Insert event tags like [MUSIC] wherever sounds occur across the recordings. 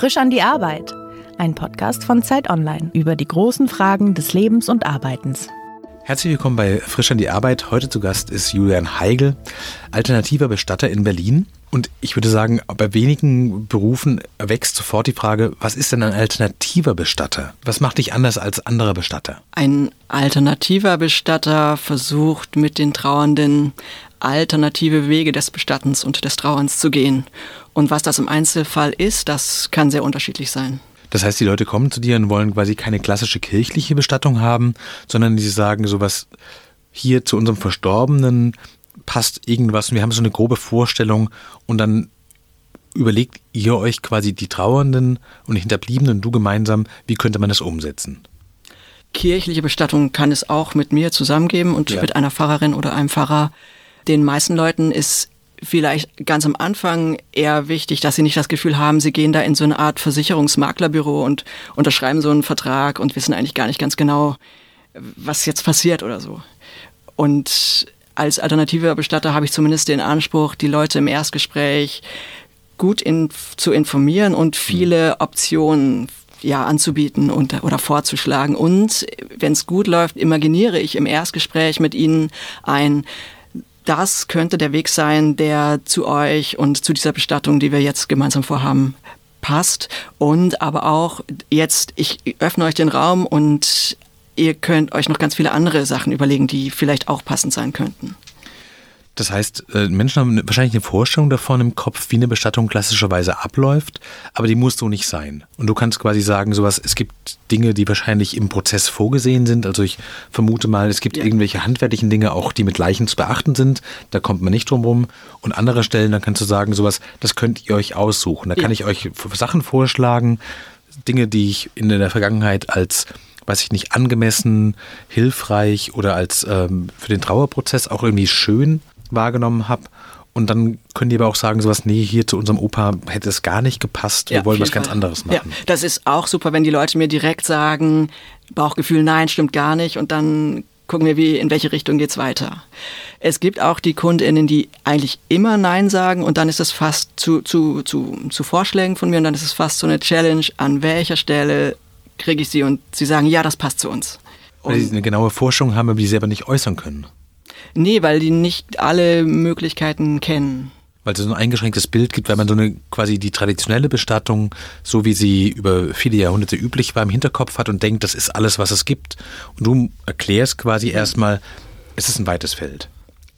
Frisch an die Arbeit. Ein Podcast von Zeit Online über die großen Fragen des Lebens und Arbeitens. Herzlich willkommen bei Frisch an die Arbeit. Heute zu Gast ist Julian Heigl, alternativer Bestatter in Berlin. Und ich würde sagen, bei wenigen Berufen erwächst sofort die Frage, was ist denn ein alternativer Bestatter? Was macht dich anders als andere Bestatter? Ein alternativer Bestatter versucht mit den Trauernden alternative Wege des Bestattens und des Trauerns zu gehen. Und was das im Einzelfall ist, das kann sehr unterschiedlich sein. Das heißt, die Leute kommen zu dir und wollen quasi keine klassische kirchliche Bestattung haben, sondern sie sagen sowas, hier zu unserem Verstorbenen passt irgendwas und wir haben so eine grobe Vorstellung und dann überlegt ihr euch quasi die Trauernden und die Hinterbliebenen, du gemeinsam, wie könnte man das umsetzen? Kirchliche Bestattung kann es auch mit mir zusammengeben und ja. mit einer Pfarrerin oder einem Pfarrer. Den meisten Leuten ist vielleicht ganz am Anfang eher wichtig, dass sie nicht das Gefühl haben, sie gehen da in so eine Art Versicherungsmaklerbüro und unterschreiben so einen Vertrag und wissen eigentlich gar nicht ganz genau, was jetzt passiert oder so. Und als alternativer Bestatter habe ich zumindest den Anspruch, die Leute im Erstgespräch gut in, zu informieren und viele Optionen ja, anzubieten und, oder vorzuschlagen. Und wenn es gut läuft, imaginiere ich im Erstgespräch mit ihnen ein, das könnte der Weg sein, der zu euch und zu dieser Bestattung, die wir jetzt gemeinsam vorhaben, passt. Und aber auch jetzt, ich öffne euch den Raum und ihr könnt euch noch ganz viele andere Sachen überlegen, die vielleicht auch passend sein könnten. Das heißt, äh, Menschen haben wahrscheinlich eine Vorstellung davon im Kopf, wie eine Bestattung klassischerweise abläuft, aber die muss so nicht sein. Und du kannst quasi sagen, sowas, es gibt Dinge, die wahrscheinlich im Prozess vorgesehen sind. Also ich vermute mal, es gibt ja. irgendwelche handwerklichen Dinge auch, die mit Leichen zu beachten sind. Da kommt man nicht drum rum. Und andere Stellen, dann kannst du sagen, sowas, das könnt ihr euch aussuchen. Da ja. kann ich euch Sachen vorschlagen, Dinge, die ich in der Vergangenheit als weiß ich nicht, angemessen, hilfreich oder als ähm, für den Trauerprozess auch irgendwie schön wahrgenommen habe. Und dann können die aber auch sagen, sowas, nee, hier zu unserem Opa hätte es gar nicht gepasst, wir ja, wollen was ganz anderes machen. Ja, das ist auch super, wenn die Leute mir direkt sagen, Bauchgefühl, nein, stimmt gar nicht. Und dann gucken wir, wie, in welche Richtung geht's weiter. Es gibt auch die KundInnen, die eigentlich immer Nein sagen und dann ist es fast zu, zu, zu, zu Vorschlägen von mir und dann ist es fast so eine Challenge, an welcher Stelle kriege ich sie und sie sagen, ja, das passt zu uns. Und Weil sie eine genaue Forschung haben, aber die sie aber nicht äußern können. Nee, weil die nicht alle Möglichkeiten kennen. Weil es so ein eingeschränktes Bild gibt, weil man so eine quasi die traditionelle Bestattung, so wie sie über viele Jahrhunderte üblich war, im Hinterkopf hat und denkt, das ist alles, was es gibt. Und du erklärst quasi erstmal, es ist ein weites Feld.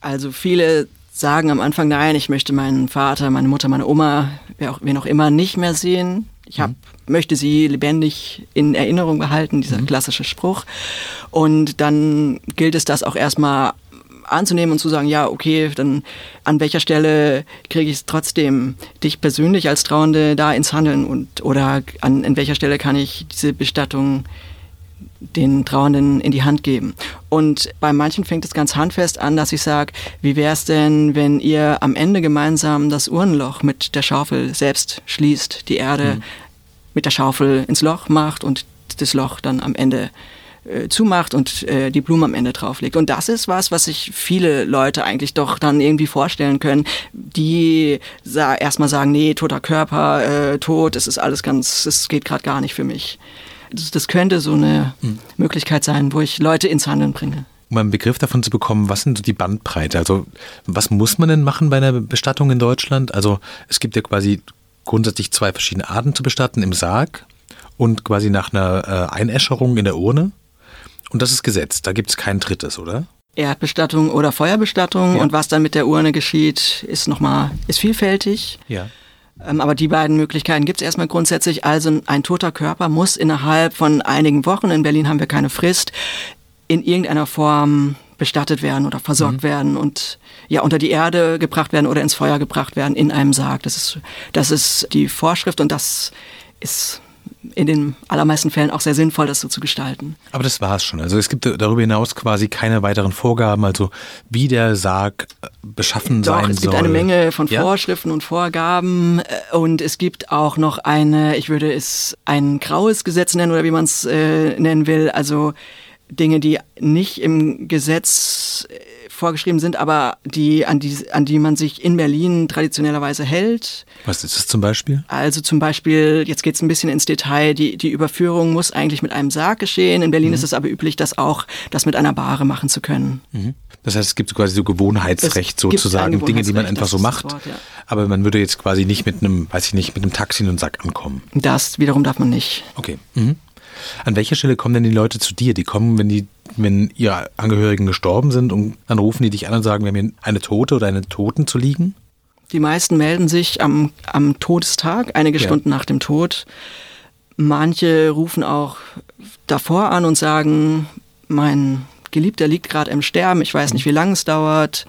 Also viele sagen am Anfang, nein, ich möchte meinen Vater, meine Mutter, meine Oma, wer auch, wen auch immer, nicht mehr sehen. Ich hab, mhm. möchte sie lebendig in Erinnerung behalten, dieser mhm. klassische Spruch. Und dann gilt es, das auch erstmal anzunehmen und zu sagen, ja, okay, dann an welcher Stelle kriege ich es trotzdem dich persönlich als Trauernde da ins Handeln und oder an, an welcher Stelle kann ich diese Bestattung den Trauernden in die Hand geben. Und bei manchen fängt es ganz handfest an, dass ich sage, wie wäre es denn, wenn ihr am Ende gemeinsam das Uhrenloch mit der Schaufel selbst schließt, die Erde mhm. mit der Schaufel ins Loch macht und das Loch dann am Ende äh, zumacht und äh, die Blume am Ende drauflegt. Und das ist was, was sich viele Leute eigentlich doch dann irgendwie vorstellen können, die sa erstmal sagen, nee, toter Körper, äh, tot, es ist alles ganz, es geht gerade gar nicht für mich. Das, das könnte so eine mhm. Möglichkeit sein, wo ich Leute ins Handeln bringe um einen Begriff davon zu bekommen, was sind so die Bandbreite? Also was muss man denn machen bei einer Bestattung in Deutschland? Also es gibt ja quasi grundsätzlich zwei verschiedene Arten zu bestatten im Sarg und quasi nach einer äh, Einäscherung in der Urne. Und das ist Gesetz, da gibt es kein drittes, oder? Erdbestattung oder Feuerbestattung ja. und was dann mit der Urne geschieht, ist nochmal, ist vielfältig. Ja. Ähm, aber die beiden Möglichkeiten gibt es erstmal grundsätzlich. Also ein toter Körper muss innerhalb von einigen Wochen, in Berlin haben wir keine Frist, in irgendeiner Form bestattet werden oder versorgt mhm. werden und ja unter die Erde gebracht werden oder ins Feuer gebracht werden in einem Sarg. Das ist, das ist die Vorschrift und das ist in den allermeisten Fällen auch sehr sinnvoll, das so zu gestalten. Aber das war es schon. Also es gibt darüber hinaus quasi keine weiteren Vorgaben, also wie der Sarg äh, beschaffen Doch, sein soll. es gibt eine Menge von ja? Vorschriften und Vorgaben äh, und es gibt auch noch eine, ich würde es ein graues Gesetz nennen oder wie man es äh, nennen will, also Dinge, die nicht im Gesetz äh, vorgeschrieben sind, aber die an, die, an die man sich in Berlin traditionellerweise hält. Was ist das zum Beispiel? Also zum Beispiel, jetzt geht es ein bisschen ins Detail, die, die Überführung muss eigentlich mit einem Sarg geschehen. In Berlin mhm. ist es aber üblich, das auch das mit einer Bahre machen zu können. Mhm. Das heißt, es gibt quasi so Gewohnheitsrecht es sozusagen, Dinge, die man einfach so macht. Wort, ja. Aber man würde jetzt quasi nicht mit einem, weiß ich nicht, mit einem Taxi in einen Sack ankommen. Das wiederum darf man nicht. Okay. Mhm. An welcher Stelle kommen denn die Leute zu dir? Die kommen, wenn die, wenn ihre Angehörigen gestorben sind und dann rufen die dich an und sagen, wir haben hier eine Tote oder einen Toten zu liegen? Die meisten melden sich am, am Todestag, einige ja. Stunden nach dem Tod. Manche rufen auch davor an und sagen, mein Geliebter liegt gerade im Sterben, ich weiß nicht, wie lange es dauert.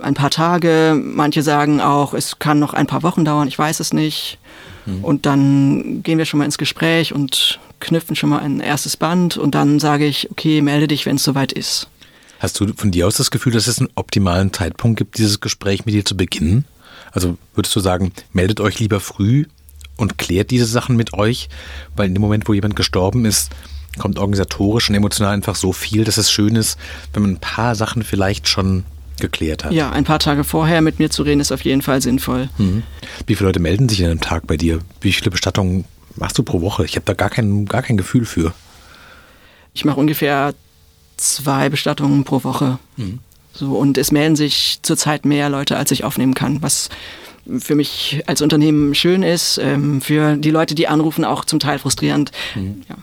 Ein paar Tage, manche sagen auch, es kann noch ein paar Wochen dauern, ich weiß es nicht. Mhm. Und dann gehen wir schon mal ins Gespräch und knüpfen schon mal ein erstes Band und dann sage ich, okay, melde dich, wenn es soweit ist. Hast du von dir aus das Gefühl, dass es einen optimalen Zeitpunkt gibt, dieses Gespräch mit dir zu beginnen? Also würdest du sagen, meldet euch lieber früh und klärt diese Sachen mit euch, weil in dem Moment, wo jemand gestorben ist, kommt organisatorisch und emotional einfach so viel, dass es schön ist, wenn man ein paar Sachen vielleicht schon geklärt hat. Ja, ein paar Tage vorher mit mir zu reden ist auf jeden Fall sinnvoll. Mhm. Wie viele Leute melden sich in einem Tag bei dir? Wie viele Bestattungen machst du pro Woche? Ich habe da gar kein, gar kein Gefühl für. Ich mache ungefähr zwei Bestattungen pro Woche. Mhm. So, und es melden sich zurzeit mehr Leute, als ich aufnehmen kann, was für mich als Unternehmen schön ist, ähm, für die Leute, die anrufen, auch zum Teil frustrierend. Mhm. Ja.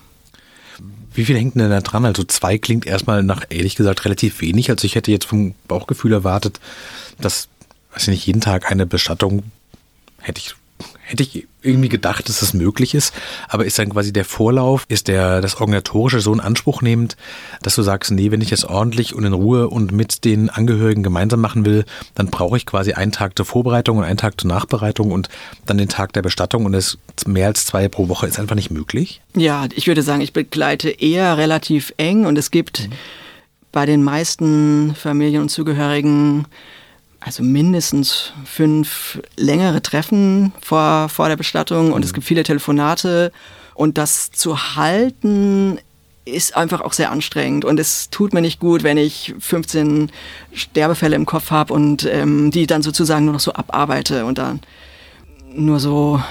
Wie viel hängt denn da dran? Also zwei klingt erstmal nach, ehrlich gesagt, relativ wenig. Also ich hätte jetzt vom Bauchgefühl erwartet, dass, weiß ich nicht, jeden Tag eine Bestattung hätte ich hätte ich irgendwie gedacht, dass das möglich ist, aber ist dann quasi der Vorlauf, ist der das organisatorische so in Anspruch nehmend, dass du sagst, nee, wenn ich es ordentlich und in Ruhe und mit den Angehörigen gemeinsam machen will, dann brauche ich quasi einen Tag zur Vorbereitung und einen Tag zur Nachbereitung und dann den Tag der Bestattung und es mehr als zwei pro Woche ist einfach nicht möglich? Ja, ich würde sagen, ich begleite eher relativ eng und es gibt mhm. bei den meisten Familien und Zugehörigen also mindestens fünf längere Treffen vor, vor der Bestattung und mhm. es gibt viele Telefonate. Und das zu halten ist einfach auch sehr anstrengend und es tut mir nicht gut, wenn ich 15 Sterbefälle im Kopf habe und ähm, die dann sozusagen nur noch so abarbeite und dann nur so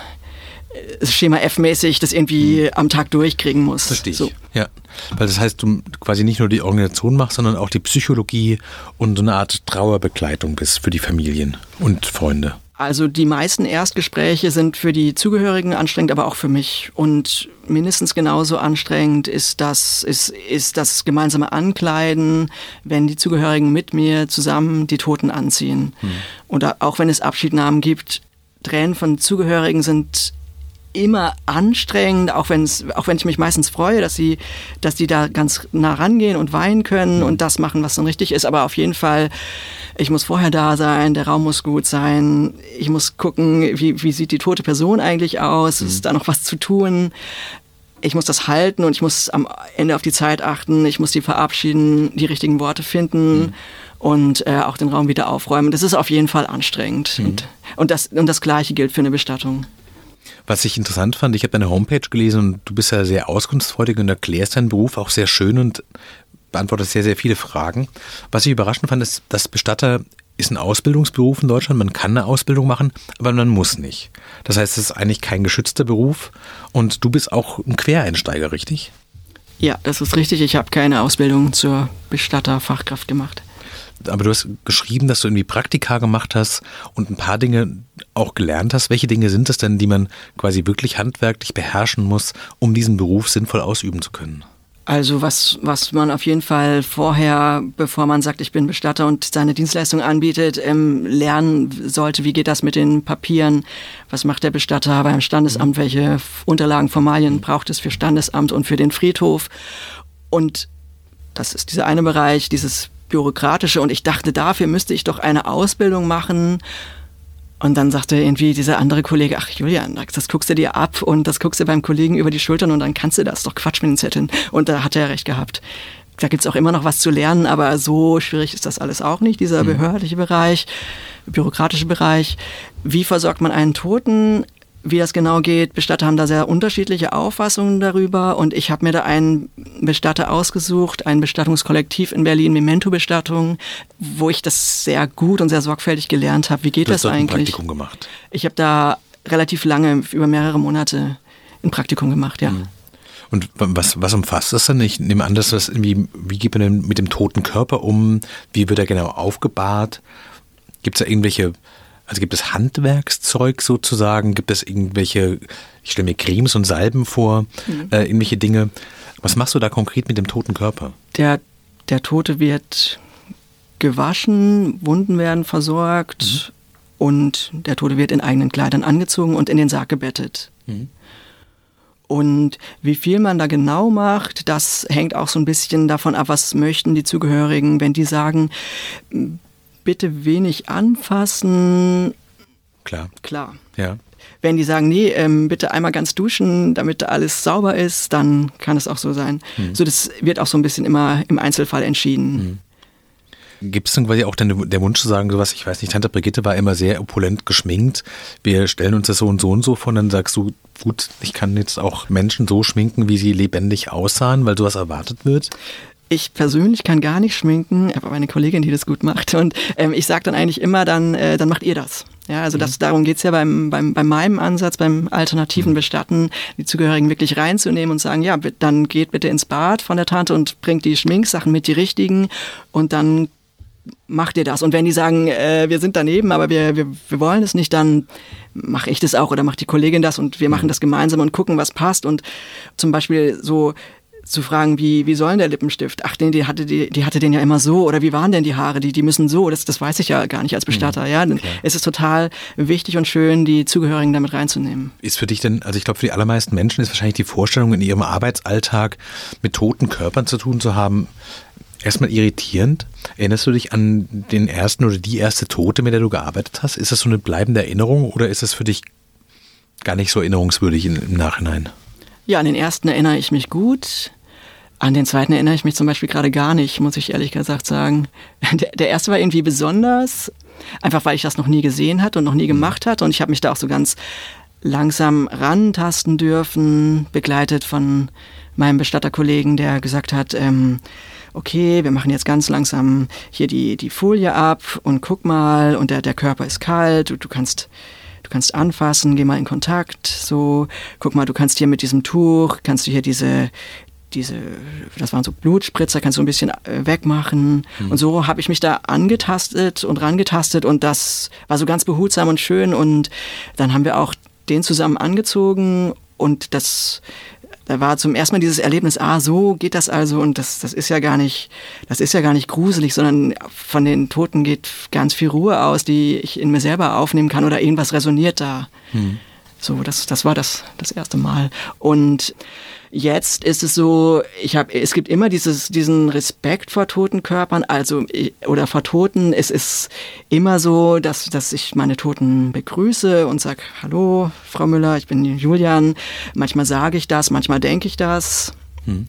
Schema F-mäßig das irgendwie mhm. am Tag durchkriegen muss. Verstehe ich. So. Ja, weil das heißt, du quasi nicht nur die Organisation machst, sondern auch die Psychologie und so eine Art Trauerbegleitung bist für die Familien und Freunde. Also die meisten Erstgespräche sind für die Zugehörigen anstrengend, aber auch für mich. Und mindestens genauso anstrengend ist das, ist, ist das gemeinsame Ankleiden, wenn die Zugehörigen mit mir zusammen die Toten anziehen. Hm. Oder auch wenn es Abschiednahmen gibt, Tränen von Zugehörigen sind immer anstrengend, auch, wenn's, auch wenn ich mich meistens freue, dass sie, dass die da ganz nah rangehen und weinen können und das machen, was dann richtig ist. Aber auf jeden Fall, ich muss vorher da sein, der Raum muss gut sein, ich muss gucken, wie, wie sieht die tote Person eigentlich aus, mhm. ist da noch was zu tun. Ich muss das halten und ich muss am Ende auf die Zeit achten, ich muss die verabschieden, die richtigen Worte finden. Mhm und äh, auch den Raum wieder aufräumen. Das ist auf jeden Fall anstrengend. Mhm. Und, und, das, und das Gleiche gilt für eine Bestattung. Was ich interessant fand, ich habe deine Homepage gelesen und du bist ja sehr auskunftsfreudig und erklärst deinen Beruf auch sehr schön und beantwortest sehr, sehr viele Fragen. Was ich überraschend fand, ist, dass Bestatter ist ein Ausbildungsberuf in Deutschland. Man kann eine Ausbildung machen, aber man muss nicht. Das heißt, es ist eigentlich kein geschützter Beruf und du bist auch ein Quereinsteiger, richtig? Ja, das ist richtig. Ich habe keine Ausbildung zur Bestatterfachkraft gemacht aber du hast geschrieben, dass du irgendwie Praktika gemacht hast und ein paar Dinge auch gelernt hast. Welche Dinge sind es denn, die man quasi wirklich handwerklich beherrschen muss, um diesen Beruf sinnvoll ausüben zu können? Also was, was man auf jeden Fall vorher, bevor man sagt, ich bin Bestatter und seine Dienstleistung anbietet, ähm, lernen sollte, wie geht das mit den Papieren, was macht der Bestatter beim Standesamt, welche Unterlagen, Formalien braucht es für Standesamt und für den Friedhof. Und das ist dieser eine Bereich, dieses bürokratische und ich dachte, dafür müsste ich doch eine Ausbildung machen. Und dann sagte irgendwie dieser andere Kollege, ach Julian, das guckst du dir ab und das guckst du beim Kollegen über die Schultern und dann kannst du das, doch Quatsch mit den Zetteln. Und da hat er recht gehabt. Da gibt's auch immer noch was zu lernen, aber so schwierig ist das alles auch nicht, dieser mhm. behördliche Bereich, bürokratische Bereich. Wie versorgt man einen Toten? Wie das genau geht. Bestatter haben da sehr unterschiedliche Auffassungen darüber und ich habe mir da einen Bestatter ausgesucht, ein Bestattungskollektiv in Berlin, Memento Bestattung, wo ich das sehr gut und sehr sorgfältig gelernt habe. Wie geht du das hast dort eigentlich? Ein Praktikum gemacht. Ich habe da relativ lange, über mehrere Monate ein Praktikum gemacht, ja. Mhm. Und was, was umfasst das denn? Ich nehme an, dass das irgendwie, wie geht man denn mit dem toten Körper um? Wie wird er genau aufgebahrt? Gibt es da irgendwelche, also gibt es Handwerkszeug sozusagen? Gibt es irgendwelche, ich stelle mir Cremes und Salben vor, mhm. äh, irgendwelche Dinge? Was machst du da konkret mit dem toten Körper? Der, der Tote wird gewaschen, Wunden werden versorgt mhm. und der Tote wird in eigenen Kleidern angezogen und in den Sarg gebettet. Mhm. Und wie viel man da genau macht, das hängt auch so ein bisschen davon ab, was möchten die Zugehörigen. Wenn die sagen, bitte wenig anfassen. Klar. Klar. Ja. Wenn die sagen, nee, ähm, bitte einmal ganz duschen, damit alles sauber ist, dann kann es auch so sein. Hm. So, das wird auch so ein bisschen immer im Einzelfall entschieden. Hm. Gibt es dann quasi auch den, der Wunsch zu sagen, sowas, ich weiß nicht, Tante Brigitte war immer sehr opulent geschminkt, wir stellen uns das so und so und so vor, und dann sagst du, gut, ich kann jetzt auch Menschen so schminken, wie sie lebendig aussahen, weil sowas erwartet wird? Ich persönlich kann gar nicht schminken, aber eine Kollegin, die das gut macht. Und ähm, ich sage dann eigentlich immer, dann, äh, dann macht ihr das. Ja, also das, mhm. darum geht's ja beim, beim, bei meinem Ansatz, beim alternativen mhm. Bestatten, die Zugehörigen wirklich reinzunehmen und sagen, ja, dann geht bitte ins Bad von der Tante und bringt die Schminksachen mit, die richtigen. Und dann macht ihr das. Und wenn die sagen, äh, wir sind daneben, aber wir, wir, wir wollen es nicht, dann mache ich das auch oder macht die Kollegin das und wir machen mhm. das gemeinsam und gucken, was passt. Und zum Beispiel so zu fragen, wie, wie soll denn der Lippenstift? Ach, den, die hatte, die, die hatte den ja immer so oder wie waren denn die Haare? Die, die müssen so, das, das weiß ich ja gar nicht als Bestatter, mhm, ja. Okay. Es ist total wichtig und schön, die Zugehörigen damit reinzunehmen. Ist für dich denn, also ich glaube, für die allermeisten Menschen ist wahrscheinlich die Vorstellung, in ihrem Arbeitsalltag mit toten Körpern zu tun zu haben, erstmal irritierend. Erinnerst du dich an den ersten oder die erste Tote, mit der du gearbeitet hast? Ist das so eine bleibende Erinnerung oder ist es für dich gar nicht so erinnerungswürdig im Nachhinein? Ja, an den ersten erinnere ich mich gut. An den zweiten erinnere ich mich zum Beispiel gerade gar nicht, muss ich ehrlich gesagt sagen. Der, der erste war irgendwie besonders, einfach weil ich das noch nie gesehen hatte und noch nie mhm. gemacht hatte. Und ich habe mich da auch so ganz langsam rantasten dürfen, begleitet von meinem Bestatterkollegen, der gesagt hat, ähm, okay, wir machen jetzt ganz langsam hier die, die Folie ab und guck mal, und der, der Körper ist kalt, du, du kannst du kannst anfassen, geh mal in Kontakt, so, guck mal, du kannst hier mit diesem Tuch, kannst du hier diese, diese, das waren so Blutspritzer, kannst du ein bisschen äh, wegmachen. Mhm. Und so habe ich mich da angetastet und rangetastet und das war so ganz behutsam und schön. Und dann haben wir auch den zusammen angezogen und das da war zum ersten Mal dieses Erlebnis, ah, so geht das also und das, das ist ja gar nicht, das ist ja gar nicht gruselig, sondern von den Toten geht ganz viel Ruhe aus, die ich in mir selber aufnehmen kann oder irgendwas resoniert da. Hm. So, das, das war das, das erste Mal. Und Jetzt ist es so, ich habe, es gibt immer dieses, diesen Respekt vor toten Körpern, also oder vor Toten. Es ist immer so, dass, dass ich meine Toten begrüße und sage, hallo, Frau Müller, ich bin Julian. Manchmal sage ich das, manchmal denke ich das. Hm.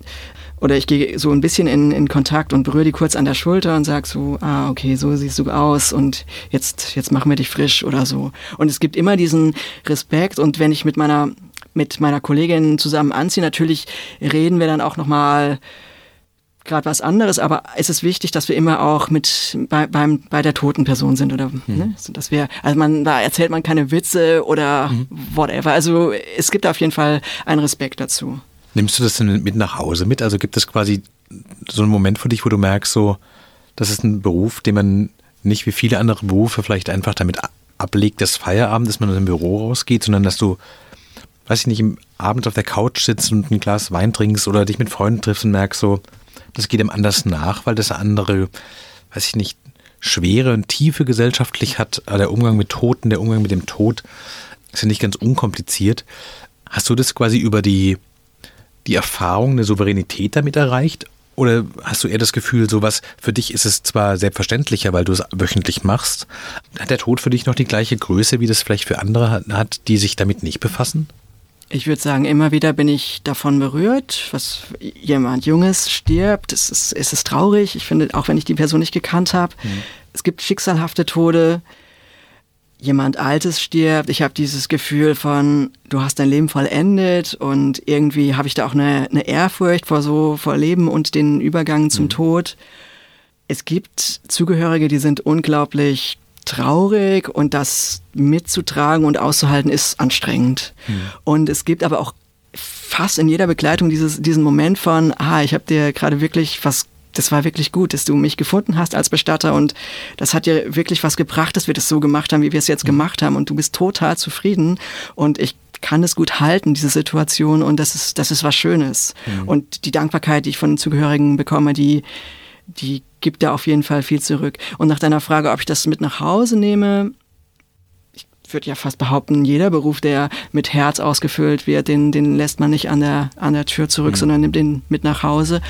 Oder ich gehe so ein bisschen in, in Kontakt und berühre die kurz an der Schulter und sage so, ah, okay, so siehst du aus und jetzt, jetzt machen wir dich frisch oder so. Und es gibt immer diesen Respekt und wenn ich mit meiner mit meiner Kollegin zusammen anziehe. Natürlich reden wir dann auch nochmal gerade was anderes, aber es ist wichtig, dass wir immer auch mit bei, beim, bei der toten Person sind oder mhm. ne? dass wir, also man, da erzählt man keine Witze oder mhm. whatever. Also es gibt auf jeden Fall einen Respekt dazu. Nimmst du das denn mit nach Hause mit? Also gibt es quasi so einen Moment für dich, wo du merkst, so, das ist ein Beruf, den man nicht wie viele andere Berufe vielleicht einfach damit ablegt, das Feierabend, dass man aus dem Büro rausgeht, sondern dass du weiß ich nicht, im Abend auf der Couch sitzt und ein Glas Wein trinkst oder dich mit Freunden triffst und merkst so, das geht ihm anders nach, weil das andere, weiß ich nicht, schwere und tiefe gesellschaftlich hat. Der Umgang mit Toten, der Umgang mit dem Tod ist ja nicht ganz unkompliziert. Hast du das quasi über die, die Erfahrung, eine Souveränität damit erreicht? Oder hast du eher das Gefühl, sowas, für dich ist es zwar selbstverständlicher, weil du es wöchentlich machst, hat der Tod für dich noch die gleiche Größe, wie das vielleicht für andere hat, die sich damit nicht befassen? Ich würde sagen, immer wieder bin ich davon berührt, was jemand Junges stirbt. Es ist, es ist traurig. Ich finde, auch wenn ich die Person nicht gekannt habe, mhm. es gibt schicksalhafte Tode. Jemand Altes stirbt. Ich habe dieses Gefühl von, du hast dein Leben vollendet und irgendwie habe ich da auch eine, eine, Ehrfurcht vor so vor Leben und den Übergang zum mhm. Tod. Es gibt Zugehörige, die sind unglaublich traurig und das mitzutragen und auszuhalten ist anstrengend. Mhm. Und es gibt aber auch fast in jeder Begleitung dieses, diesen Moment von, ah, ich habe dir gerade wirklich was das war wirklich gut, dass du mich gefunden hast als Bestatter und das hat dir wirklich was gebracht, dass wir das so gemacht haben, wie wir es jetzt mhm. gemacht haben und du bist total zufrieden und ich kann es gut halten, diese Situation und das ist, das ist was Schönes. Mhm. Und die Dankbarkeit, die ich von den Zugehörigen bekomme, die, die gibt da auf jeden Fall viel zurück. Und nach deiner Frage, ob ich das mit nach Hause nehme, ich würde ja fast behaupten, jeder Beruf, der mit Herz ausgefüllt wird, den, den lässt man nicht an der, an der Tür zurück, mhm. sondern nimmt den mit nach Hause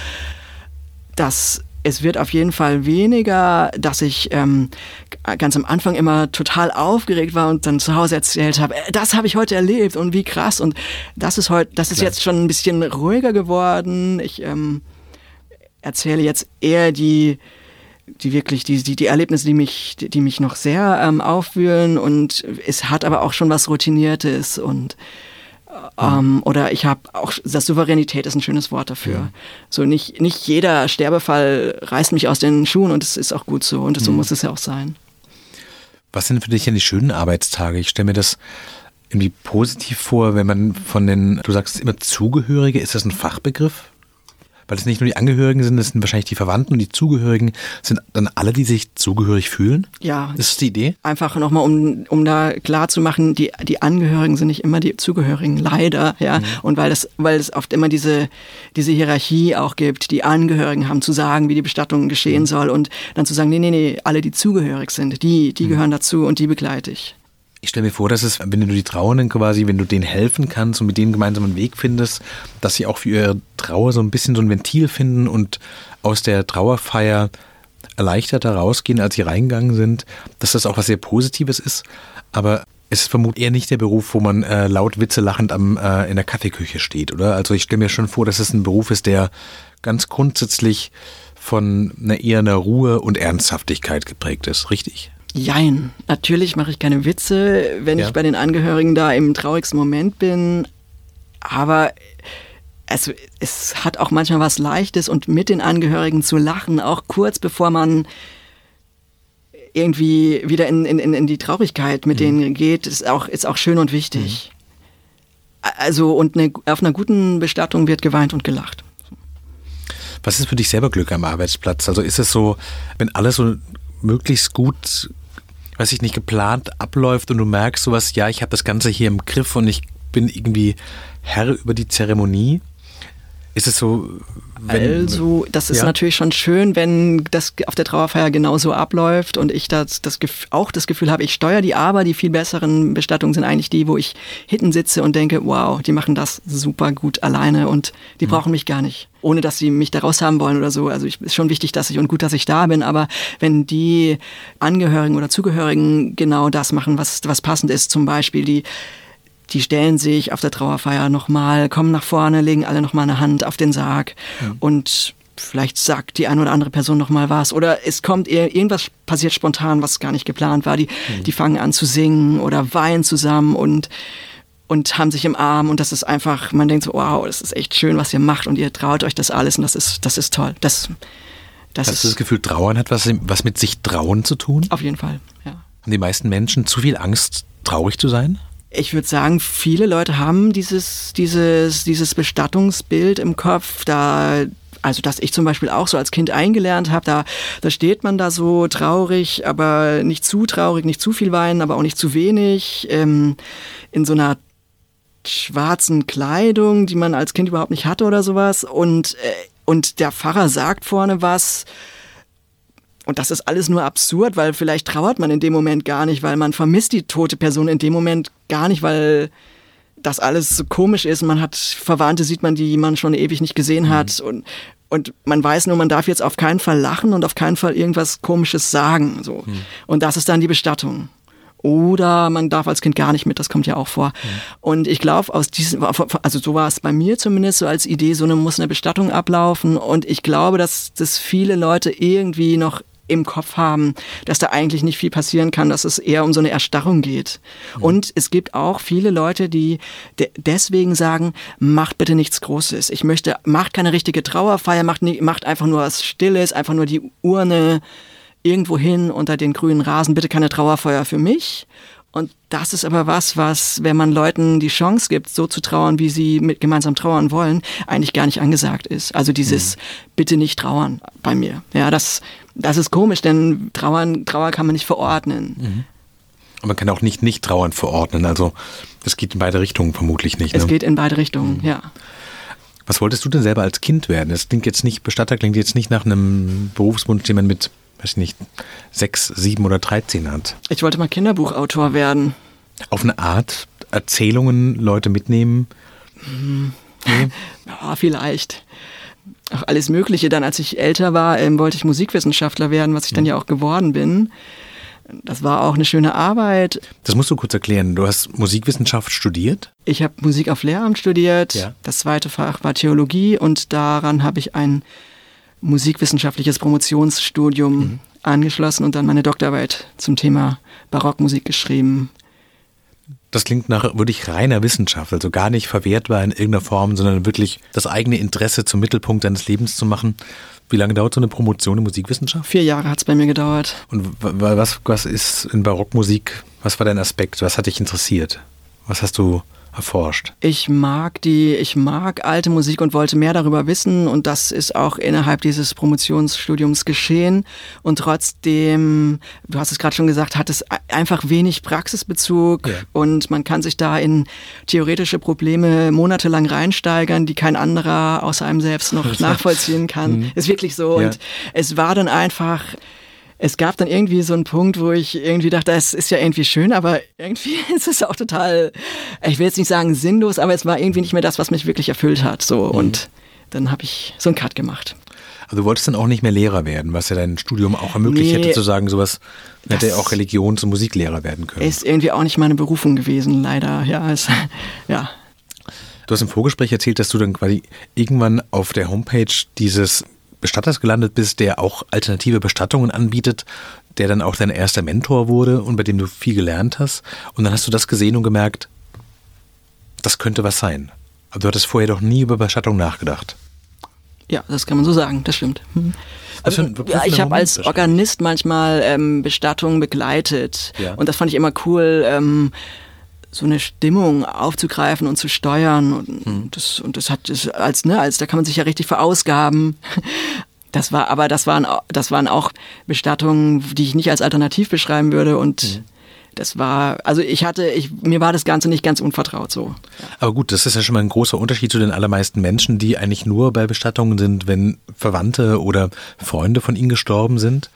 dass es wird auf jeden Fall weniger, dass ich ähm, ganz am Anfang immer total aufgeregt war und dann zu Hause erzählt habe, äh, das habe ich heute erlebt und wie krass und das ist heute, das ist jetzt schon ein bisschen ruhiger geworden. Ich ähm, erzähle jetzt eher die die wirklich die, die, die Erlebnisse, die mich, die mich noch sehr ähm, aufwühlen und es hat aber auch schon was Routiniertes und ähm, oder ich habe auch, das Souveränität ist ein schönes Wort dafür. Ja. So nicht, nicht jeder Sterbefall reißt mich aus den Schuhen und es ist auch gut so und so mhm. muss es ja auch sein. Was sind für dich denn die schönen Arbeitstage? Ich stelle mir das irgendwie positiv vor, wenn man von den, du sagst immer Zugehörige, ist das ein Fachbegriff? Weil es nicht nur die Angehörigen sind, es sind wahrscheinlich die Verwandten und die Zugehörigen. Sind dann alle, die sich zugehörig fühlen? Ja. Das ist die Idee? Einfach nochmal, um, um da klar zu machen, die, die Angehörigen sind nicht immer die Zugehörigen, [LAUGHS] leider, ja. Mhm. Und weil es, weil es oft immer diese, diese Hierarchie auch gibt, die Angehörigen haben zu sagen, wie die Bestattung geschehen mhm. soll und dann zu sagen, nee, nee, nee, alle, die zugehörig sind, die, die mhm. gehören dazu und die begleite ich. Ich stelle mir vor, dass es, wenn du die Trauernden quasi, wenn du denen helfen kannst und mit denen gemeinsam einen Weg findest, dass sie auch für ihre Trauer so ein bisschen so ein Ventil finden und aus der Trauerfeier erleichterter rausgehen, als sie reingegangen sind, dass das auch was sehr Positives ist. Aber es ist vermutlich eher nicht der Beruf, wo man äh, laut Witze lachend am, äh, in der Kaffeeküche steht, oder? Also ich stelle mir schon vor, dass es ein Beruf ist, der ganz grundsätzlich von einer eher einer Ruhe und Ernsthaftigkeit geprägt ist, richtig? Jein. Natürlich mache ich keine Witze, wenn ja. ich bei den Angehörigen da im traurigsten Moment bin. Aber es, es hat auch manchmal was Leichtes und mit den Angehörigen zu lachen, auch kurz bevor man irgendwie wieder in, in, in die Traurigkeit mit mhm. denen geht, ist auch, ist auch schön und wichtig. Mhm. Also, und eine, auf einer guten Bestattung wird geweint und gelacht. Was ist für dich selber Glück am Arbeitsplatz? Also ist es so, wenn alles so möglichst gut weiß ich nicht, geplant abläuft und du merkst sowas, ja, ich habe das Ganze hier im Griff und ich bin irgendwie Herr über die Zeremonie? Ist es so? also, das ist ja. natürlich schon schön, wenn das auf der Trauerfeier genauso abläuft und ich das, das auch das Gefühl habe, ich steuere die, aber die viel besseren Bestattungen sind eigentlich die, wo ich hinten sitze und denke, wow, die machen das super gut alleine und die mhm. brauchen mich gar nicht. Ohne dass sie mich da raus haben wollen oder so. Also ich, ist schon wichtig, dass ich und gut, dass ich da bin, aber wenn die Angehörigen oder Zugehörigen genau das machen, was, was passend ist, zum Beispiel die die stellen sich auf der Trauerfeier nochmal, kommen nach vorne, legen alle nochmal eine Hand auf den Sarg mhm. und vielleicht sagt die eine oder andere Person nochmal was oder es kommt irgendwas passiert spontan, was gar nicht geplant war. Die, mhm. die fangen an zu singen oder weinen zusammen und und haben sich im Arm und das ist einfach, man denkt so, wow, das ist echt schön, was ihr macht und ihr traut euch das alles und das ist, das ist toll. Das, das Hast du das Gefühl, Trauern hat was, was mit sich trauen zu tun? Auf jeden Fall, ja. Haben die meisten Menschen zu viel Angst, traurig zu sein? Ich würde sagen, viele Leute haben dieses, dieses, dieses Bestattungsbild im Kopf, da also dass ich zum Beispiel auch so als Kind eingelernt habe, da, da steht man da so traurig, aber nicht zu traurig, nicht zu viel weinen, aber auch nicht zu wenig, ähm, in so einer schwarzen Kleidung, die man als Kind überhaupt nicht hatte oder sowas. Und, äh, und der Pfarrer sagt vorne was, und das ist alles nur absurd, weil vielleicht trauert man in dem Moment gar nicht, weil man vermisst die tote Person in dem Moment gar nicht, weil das alles so komisch ist. Man hat Verwandte, sieht man, die man schon ewig nicht gesehen mhm. hat. Und, und man weiß nur, man darf jetzt auf keinen Fall lachen und auf keinen Fall irgendwas Komisches sagen. So. Mhm. Und das ist dann die Bestattung. Oder man darf als Kind gar nicht mit, das kommt ja auch vor. Mhm. Und ich glaube, aus diesem, also so war es bei mir zumindest so als Idee, so eine muss eine Bestattung ablaufen. Und ich glaube, dass, dass viele Leute irgendwie noch im Kopf haben, dass da eigentlich nicht viel passieren kann, dass es eher um so eine Erstarrung geht. Mhm. Und es gibt auch viele Leute, die de deswegen sagen, macht bitte nichts Großes. Ich möchte, macht keine richtige Trauerfeier, macht, nie, macht einfach nur was Stilles, einfach nur die Urne irgendwo hin unter den grünen Rasen, bitte keine Trauerfeuer für mich. Und das ist aber was, was, wenn man Leuten die Chance gibt, so zu trauern, wie sie mit gemeinsam trauern wollen, eigentlich gar nicht angesagt ist. Also dieses mhm. bitte nicht trauern bei mir. Ja, das, das ist komisch, denn Trauern, Trauer kann man nicht verordnen. Mhm. Und man kann auch nicht nicht trauern verordnen. Also das geht in beide Richtungen vermutlich nicht. Ne? Es geht in beide Richtungen, mhm. ja. Was wolltest du denn selber als Kind werden? Das klingt jetzt nicht, Bestatter klingt jetzt nicht nach einem Berufswunsch, den man mit weiß ich nicht, sechs, sieben oder dreizehn hat. Ich wollte mal Kinderbuchautor werden. Auf eine Art Erzählungen Leute mitnehmen? Hm. Nee. Ja, vielleicht. Auch alles Mögliche. Dann, als ich älter war, ähm, wollte ich Musikwissenschaftler werden, was ich dann hm. ja auch geworden bin. Das war auch eine schöne Arbeit. Das musst du kurz erklären. Du hast Musikwissenschaft studiert? Ich habe Musik auf Lehramt studiert. Ja. Das zweite Fach war Theologie und daran habe ich ein musikwissenschaftliches Promotionsstudium mhm. angeschlossen und dann meine Doktorarbeit zum Thema Barockmusik geschrieben. Das klingt nach wirklich reiner Wissenschaft, also gar nicht verwertbar in irgendeiner Form, sondern wirklich das eigene Interesse zum Mittelpunkt deines Lebens zu machen. Wie lange dauert so eine Promotion in Musikwissenschaft? Vier Jahre hat es bei mir gedauert. Und was, was ist in Barockmusik, was war dein Aspekt, was hat dich interessiert? Was hast du erforscht? Ich mag die, ich mag alte Musik und wollte mehr darüber wissen und das ist auch innerhalb dieses Promotionsstudiums geschehen und trotzdem, du hast es gerade schon gesagt, hat es einfach wenig Praxisbezug ja. und man kann sich da in theoretische Probleme monatelang reinsteigern, die kein anderer außer einem selbst noch [LAUGHS] nachvollziehen kann. Mhm. Ist wirklich so ja. und es war dann einfach es gab dann irgendwie so einen Punkt, wo ich irgendwie dachte, es ist ja irgendwie schön, aber irgendwie [LAUGHS] ist es auch total, ich will jetzt nicht sagen sinnlos, aber es war irgendwie nicht mehr das, was mich wirklich erfüllt hat. So mhm. und dann habe ich so einen Cut gemacht. Also du wolltest dann auch nicht mehr Lehrer werden, was ja dein Studium auch ermöglicht nee, hätte zu sagen, sowas hätte auch Religions- und Musiklehrer werden können. Ist irgendwie auch nicht meine Berufung gewesen, leider. Ja, es, [LAUGHS] ja. Du hast im Vorgespräch erzählt, dass du dann quasi irgendwann auf der Homepage dieses Bestatters gelandet bist, der auch alternative Bestattungen anbietet, der dann auch dein erster Mentor wurde und bei dem du viel gelernt hast. Und dann hast du das gesehen und gemerkt, das könnte was sein. Aber du hattest vorher doch nie über Bestattung nachgedacht. Ja, das kann man so sagen, das stimmt. Hm. Also, ja, ich habe als Organist manchmal ähm, Bestattungen begleitet ja. und das fand ich immer cool. Ähm, so eine Stimmung aufzugreifen und zu steuern und mhm. das und das hat das als ne als da kann man sich ja richtig verausgaben. [LAUGHS] Das war aber das waren das waren auch Bestattungen, die ich nicht als alternativ beschreiben würde und mhm. das war also ich hatte ich mir war das Ganze nicht ganz unvertraut so. Aber gut, das ist ja schon mal ein großer Unterschied zu den allermeisten Menschen, die eigentlich nur bei Bestattungen sind, wenn Verwandte oder Freunde von ihnen gestorben sind.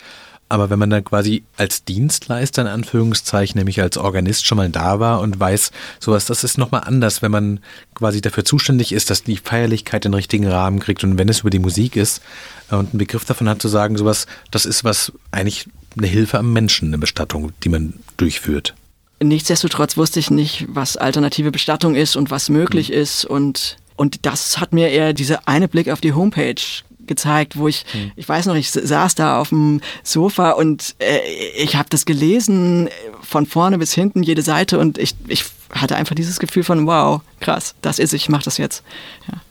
Aber wenn man da quasi als Dienstleister in Anführungszeichen, nämlich als Organist schon mal da war und weiß, sowas, das ist nochmal anders, wenn man quasi dafür zuständig ist, dass die Feierlichkeit den richtigen Rahmen kriegt und wenn es über die Musik ist und einen Begriff davon hat zu sagen, sowas, das ist was eigentlich eine Hilfe am Menschen, eine Bestattung, die man durchführt. Nichtsdestotrotz wusste ich nicht, was alternative Bestattung ist und was möglich mhm. ist und und das hat mir eher dieser eine Blick auf die Homepage gezeigt, wo ich, hm. ich weiß noch, ich saß da auf dem Sofa und äh, ich habe das gelesen von vorne bis hinten, jede Seite und ich, ich hatte einfach dieses Gefühl von, wow, krass, das ist ich, mache das jetzt. Ja.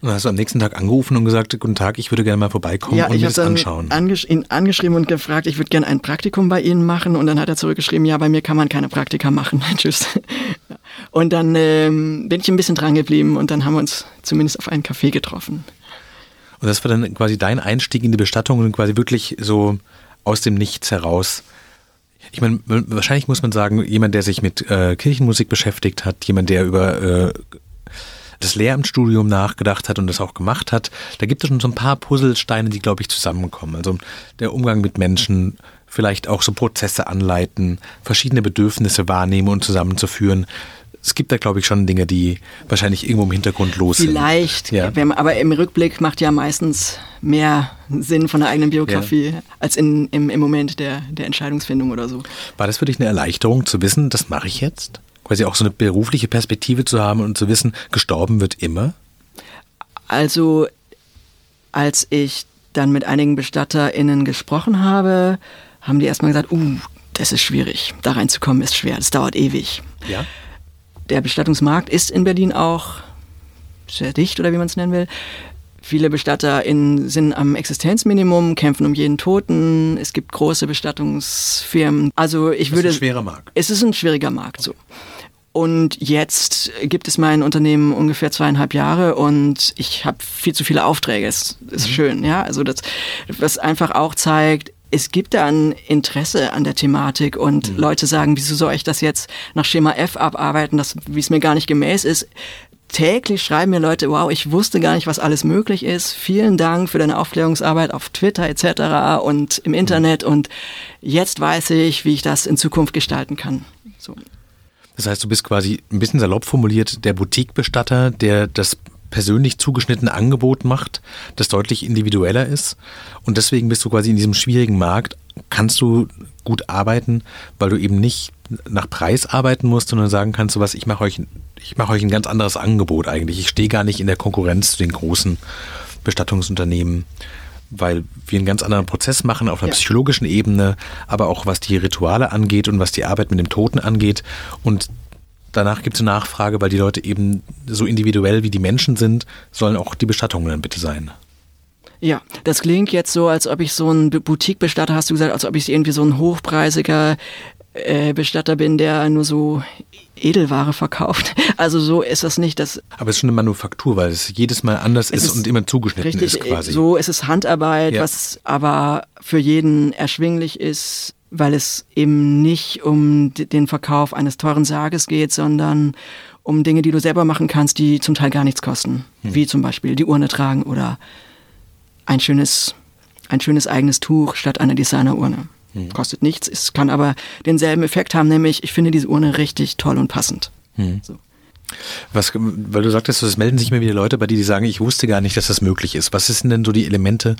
Und dann hast du am nächsten Tag angerufen und gesagt, guten Tag, ich würde gerne mal vorbeikommen ja, und mir das anschauen. Angesch ihn angeschrieben und gefragt, ich würde gerne ein Praktikum bei Ihnen machen. Und dann hat er zurückgeschrieben, ja, bei mir kann man keine Praktika machen. [LAUGHS] Tschüss. Und dann ähm, bin ich ein bisschen dran geblieben und dann haben wir uns zumindest auf einen Café getroffen. Und das war dann quasi dein Einstieg in die Bestattung und quasi wirklich so aus dem Nichts heraus. Ich meine, wahrscheinlich muss man sagen, jemand, der sich mit äh, Kirchenmusik beschäftigt hat, jemand, der über äh, das Lehramtsstudium nachgedacht hat und das auch gemacht hat, da gibt es schon so ein paar Puzzlesteine, die, glaube ich, zusammenkommen. Also der Umgang mit Menschen, vielleicht auch so Prozesse anleiten, verschiedene Bedürfnisse wahrnehmen und zusammenzuführen es gibt da, glaube ich, schon Dinge, die wahrscheinlich irgendwo im Hintergrund los Vielleicht, sind. Vielleicht, ja. aber im Rückblick macht ja meistens mehr Sinn von der eigenen Biografie ja. als in, im, im Moment der, der Entscheidungsfindung oder so. War das für dich eine Erleichterung zu wissen, das mache ich jetzt? Quasi auch so eine berufliche Perspektive zu haben und zu wissen, gestorben wird immer? Also, als ich dann mit einigen BestatterInnen gesprochen habe, haben die erstmal gesagt, uh, das ist schwierig. Da reinzukommen ist schwer. Das dauert ewig. Ja. Der Bestattungsmarkt ist in Berlin auch sehr dicht oder wie man es nennen will. Viele BestatterInnen sind am Existenzminimum, kämpfen um jeden Toten. Es gibt große Bestattungsfirmen. Also ich Das würde. ist ein schwerer Markt. Es ist ein schwieriger Markt, so. Und jetzt gibt es mein Unternehmen ungefähr zweieinhalb Jahre und ich habe viel zu viele Aufträge. Es ist schön, ja. Also das, was einfach auch zeigt, es gibt da ein Interesse an der Thematik und Leute sagen, wieso soll ich das jetzt nach Schema F abarbeiten, das, wie es mir gar nicht gemäß ist. Täglich schreiben mir Leute, wow, ich wusste gar nicht, was alles möglich ist. Vielen Dank für deine Aufklärungsarbeit auf Twitter etc. und im Internet und jetzt weiß ich, wie ich das in Zukunft gestalten kann. So. Das heißt, du bist quasi ein bisschen salopp formuliert der Boutique-Bestatter, der das persönlich zugeschnittene Angebot macht, das deutlich individueller ist. Und deswegen bist du quasi in diesem schwierigen Markt, kannst du gut arbeiten, weil du eben nicht nach Preis arbeiten musst, sondern sagen kannst, so was, ich mache euch, ich mache euch ein ganz anderes Angebot eigentlich. Ich stehe gar nicht in der Konkurrenz zu den großen Bestattungsunternehmen, weil wir einen ganz anderen Prozess machen auf einer Ja. psychologischen Ebene, aber auch was die Rituale angeht und was die Arbeit mit dem Toten angeht. Und danach gibt es eine Nachfrage, weil die Leute eben so individuell wie die Menschen sind, sollen auch die Bestattungen dann bitte sein. Ja, das klingt jetzt so, als ob ich so ein Boutique-Bestatter, hast du gesagt, als ob ich irgendwie so ein hochpreisiger äh, Bestatter bin, der nur so Edelware verkauft. [LAUGHS] Also so ist das nicht. Das Aber es ist schon eine Manufaktur, weil es jedes Mal anders ist, ist und immer zugeschnitten richtig, ist quasi. so ist es Handarbeit, Ja. was aber für jeden erschwinglich ist, weil es eben nicht um den Verkauf eines teuren Sarges geht, sondern um Dinge, die du selber machen kannst, die zum Teil gar nichts kosten. Hm. Wie zum Beispiel die Urne tragen oder ein schönes, ein schönes eigenes Tuch statt einer Designerurne. Hm. Kostet nichts, es kann aber denselben Effekt haben, nämlich ich finde diese Urne richtig toll und passend. Hm. So. Was, weil du sagtest, es melden sich immer wieder Leute bei dir, die sagen, ich wusste gar nicht, dass das möglich ist. Was sind denn so die Elemente,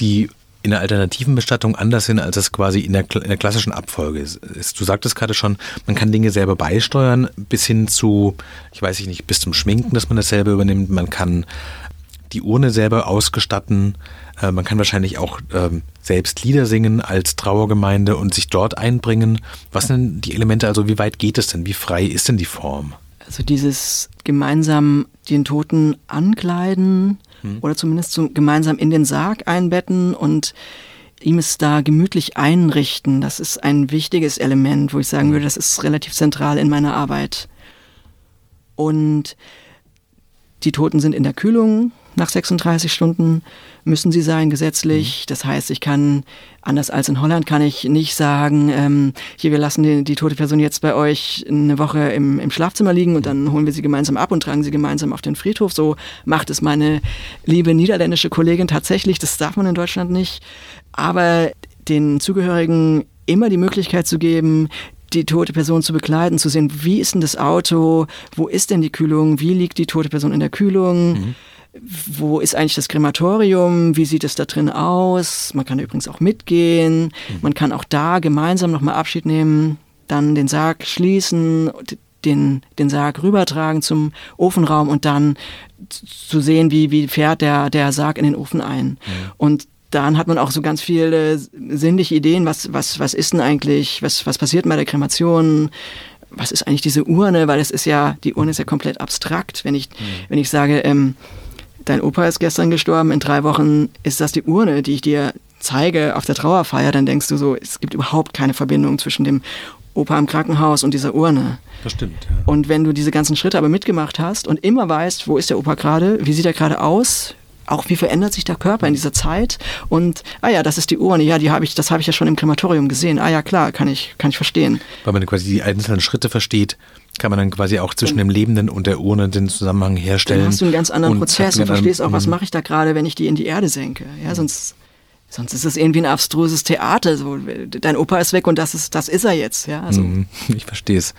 die in der alternativen Bestattung anders sind, als das quasi in der, in der klassischen Abfolge ist? Du sagtest gerade schon, man kann Dinge selber beisteuern, bis hin zu, ich weiß nicht, bis zum Schminken, dass man das selber übernimmt. Man kann die Urne selber ausgestatten. Äh, man kann wahrscheinlich auch ähm, selbst Lieder singen als Trauergemeinde und sich dort einbringen. Was sind die Elemente, also wie weit geht es denn? Wie frei ist denn die Form? Also dieses gemeinsam den Toten ankleiden oder zumindest so gemeinsam in den Sarg einbetten und ihm es da gemütlich einrichten, das ist ein wichtiges Element, wo ich sagen würde, das ist relativ zentral in meiner Arbeit. Und die Toten sind in der Kühlung nach 36 Stunden, müssen sie sein gesetzlich. Das heißt, ich kann, anders als in Holland, kann ich nicht sagen, ähm, hier, wir lassen die, die tote Person jetzt bei euch eine Woche im, im Schlafzimmer liegen und dann holen wir sie gemeinsam ab und tragen sie gemeinsam auf den Friedhof. So macht es meine liebe niederländische Kollegin tatsächlich. Das darf man in Deutschland nicht. Aber den Zugehörigen immer die Möglichkeit zu geben, die tote Person zu begleiten, zu sehen, wie ist denn das Auto, wo ist denn die Kühlung, wie liegt die tote Person in der Kühlung, wo ist eigentlich das Krematorium, wie sieht es da drin aus. Man kann übrigens auch mitgehen, man kann auch da gemeinsam nochmal Abschied nehmen, dann den Sarg schließen, den, den Sarg rübertragen zum Ofenraum und dann zu sehen, wie, wie fährt der, der Sarg in den Ofen ein. Und dann hat man auch so ganz viele sinnliche Ideen, was, was, was ist denn eigentlich, was, was passiert bei der Kremation, was ist eigentlich diese Urne, weil es ist ja, die Urne ist ja komplett abstrakt. Wenn ich, wenn ich sage, ähm, dein Opa ist gestern gestorben, in drei Wochen ist das die Urne, die ich dir zeige auf der Trauerfeier, dann denkst du so, es gibt überhaupt keine Verbindung zwischen dem Opa im Krankenhaus und dieser Urne. Das stimmt, ja. Und wenn du diese ganzen Schritte aber mitgemacht hast und immer weißt, wo ist der Opa gerade, wie sieht er gerade aus, auch wie verändert sich der Körper in dieser Zeit und ah ja, das ist die Urne, ja, die habe ich, das habe ich ja schon im Krematorium gesehen. Ah ja, klar, kann ich, kann ich verstehen. Weil man quasi die einzelnen Schritte versteht, kann man dann quasi auch zwischen dem Lebenden und der Urne den Zusammenhang herstellen. Dann hast du einen ganz anderen und Prozess und verstehst auch, was Mhm. mache ich da gerade, wenn ich die in die Erde senke. Ja, sonst, sonst ist es irgendwie ein abstruses Theater. So, dein Opa ist weg und das ist, das ist er jetzt. Ja, also, Mhm, [LAUGHS] Ich verstehe es.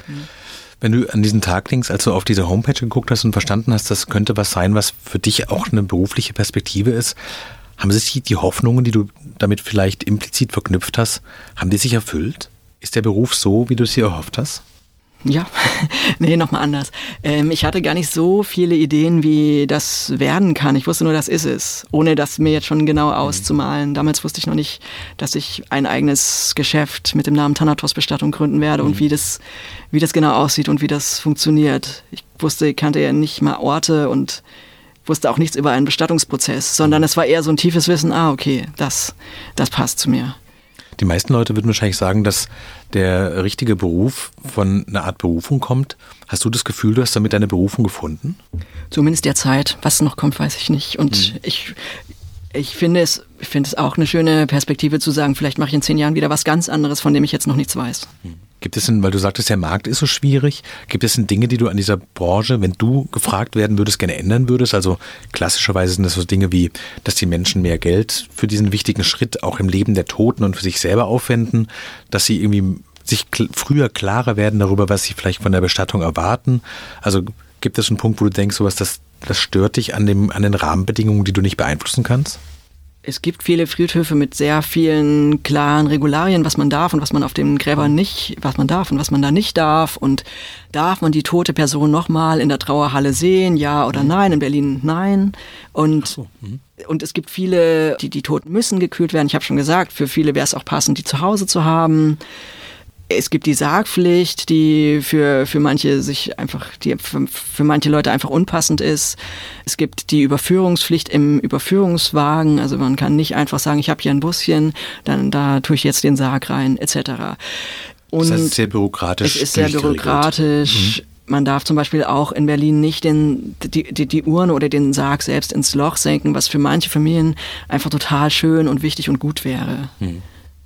Wenn du an diesen Tag denkst, als du auf diese Homepage geguckt hast und verstanden hast, das könnte was sein, was für dich auch eine berufliche Perspektive ist, haben sich die, die Hoffnungen, die du damit vielleicht implizit verknüpft hast, haben die sich erfüllt? Ist der Beruf so, wie du es dir erhofft hast? Ja, [LAUGHS] nee, nochmal anders. Ähm, ich hatte gar nicht so viele Ideen, wie das werden kann. Ich wusste nur, das ist es, ohne das mir jetzt schon genau auszumalen. Damals wusste ich noch nicht, dass ich ein eigenes Geschäft mit dem Namen Thanatos-Bestattung gründen werde mhm. und wie das, wie das genau aussieht und wie das funktioniert. Ich wusste, ich kannte ja nicht mal Orte und wusste auch nichts über einen Bestattungsprozess, sondern es war eher so ein tiefes Wissen, ah, okay, das, das passt zu mir. Die meisten Leute würden wahrscheinlich sagen, dass der richtige Beruf von einer Art Berufung kommt. Hast du das Gefühl, du hast damit deine Berufung gefunden? Zumindest derzeit. Was noch kommt, weiß ich nicht. Und mhm. ich, ich finde es, ich finde es auch eine schöne Perspektive zu sagen, vielleicht mache ich in zehn Jahren wieder was ganz anderes, von dem ich jetzt noch nichts weiß. Mhm. Gibt es denn, weil du sagtest, der Markt ist so schwierig, gibt es denn Dinge, die du an dieser Branche, wenn du gefragt werden würdest, gerne ändern würdest? Also klassischerweise sind das so Dinge wie, dass die Menschen mehr Geld für diesen wichtigen Schritt auch im Leben der Toten und für sich selber aufwenden, dass sie irgendwie sich früher klarer werden darüber, was sie vielleicht von der Bestattung erwarten. Also gibt es einen Punkt, wo du denkst, sowas, das, das stört dich an, dem, an den Rahmenbedingungen, die du nicht beeinflussen kannst? Es gibt viele Friedhöfe mit sehr vielen klaren Regularien, was man darf und was man auf den Gräbern nicht, was man darf und was man da nicht darf. Und darf man die tote Person nochmal in der Trauerhalle sehen, ja oder nein? In Berlin nein. Und, so. mhm. und es gibt viele, die, die Toten müssen gekühlt werden. Ich habe schon gesagt, für viele wäre es auch passend, die zu Hause zu haben. Es gibt die Sargpflicht, die für, für manche sich einfach, die für, für manche Leute einfach unpassend ist. Es gibt die Überführungspflicht im Überführungswagen. Also man kann nicht einfach sagen, ich habe hier ein Buschen, dann da tue ich jetzt den Sarg rein, etc. Und das heißt sehr bürokratisch. Es ist sehr bürokratisch. Mhm. Man darf zum Beispiel auch in Berlin nicht den, die, die, die Uhren oder den Sarg selbst ins Loch senken, was für manche Familien einfach total schön und wichtig und gut wäre. Mhm.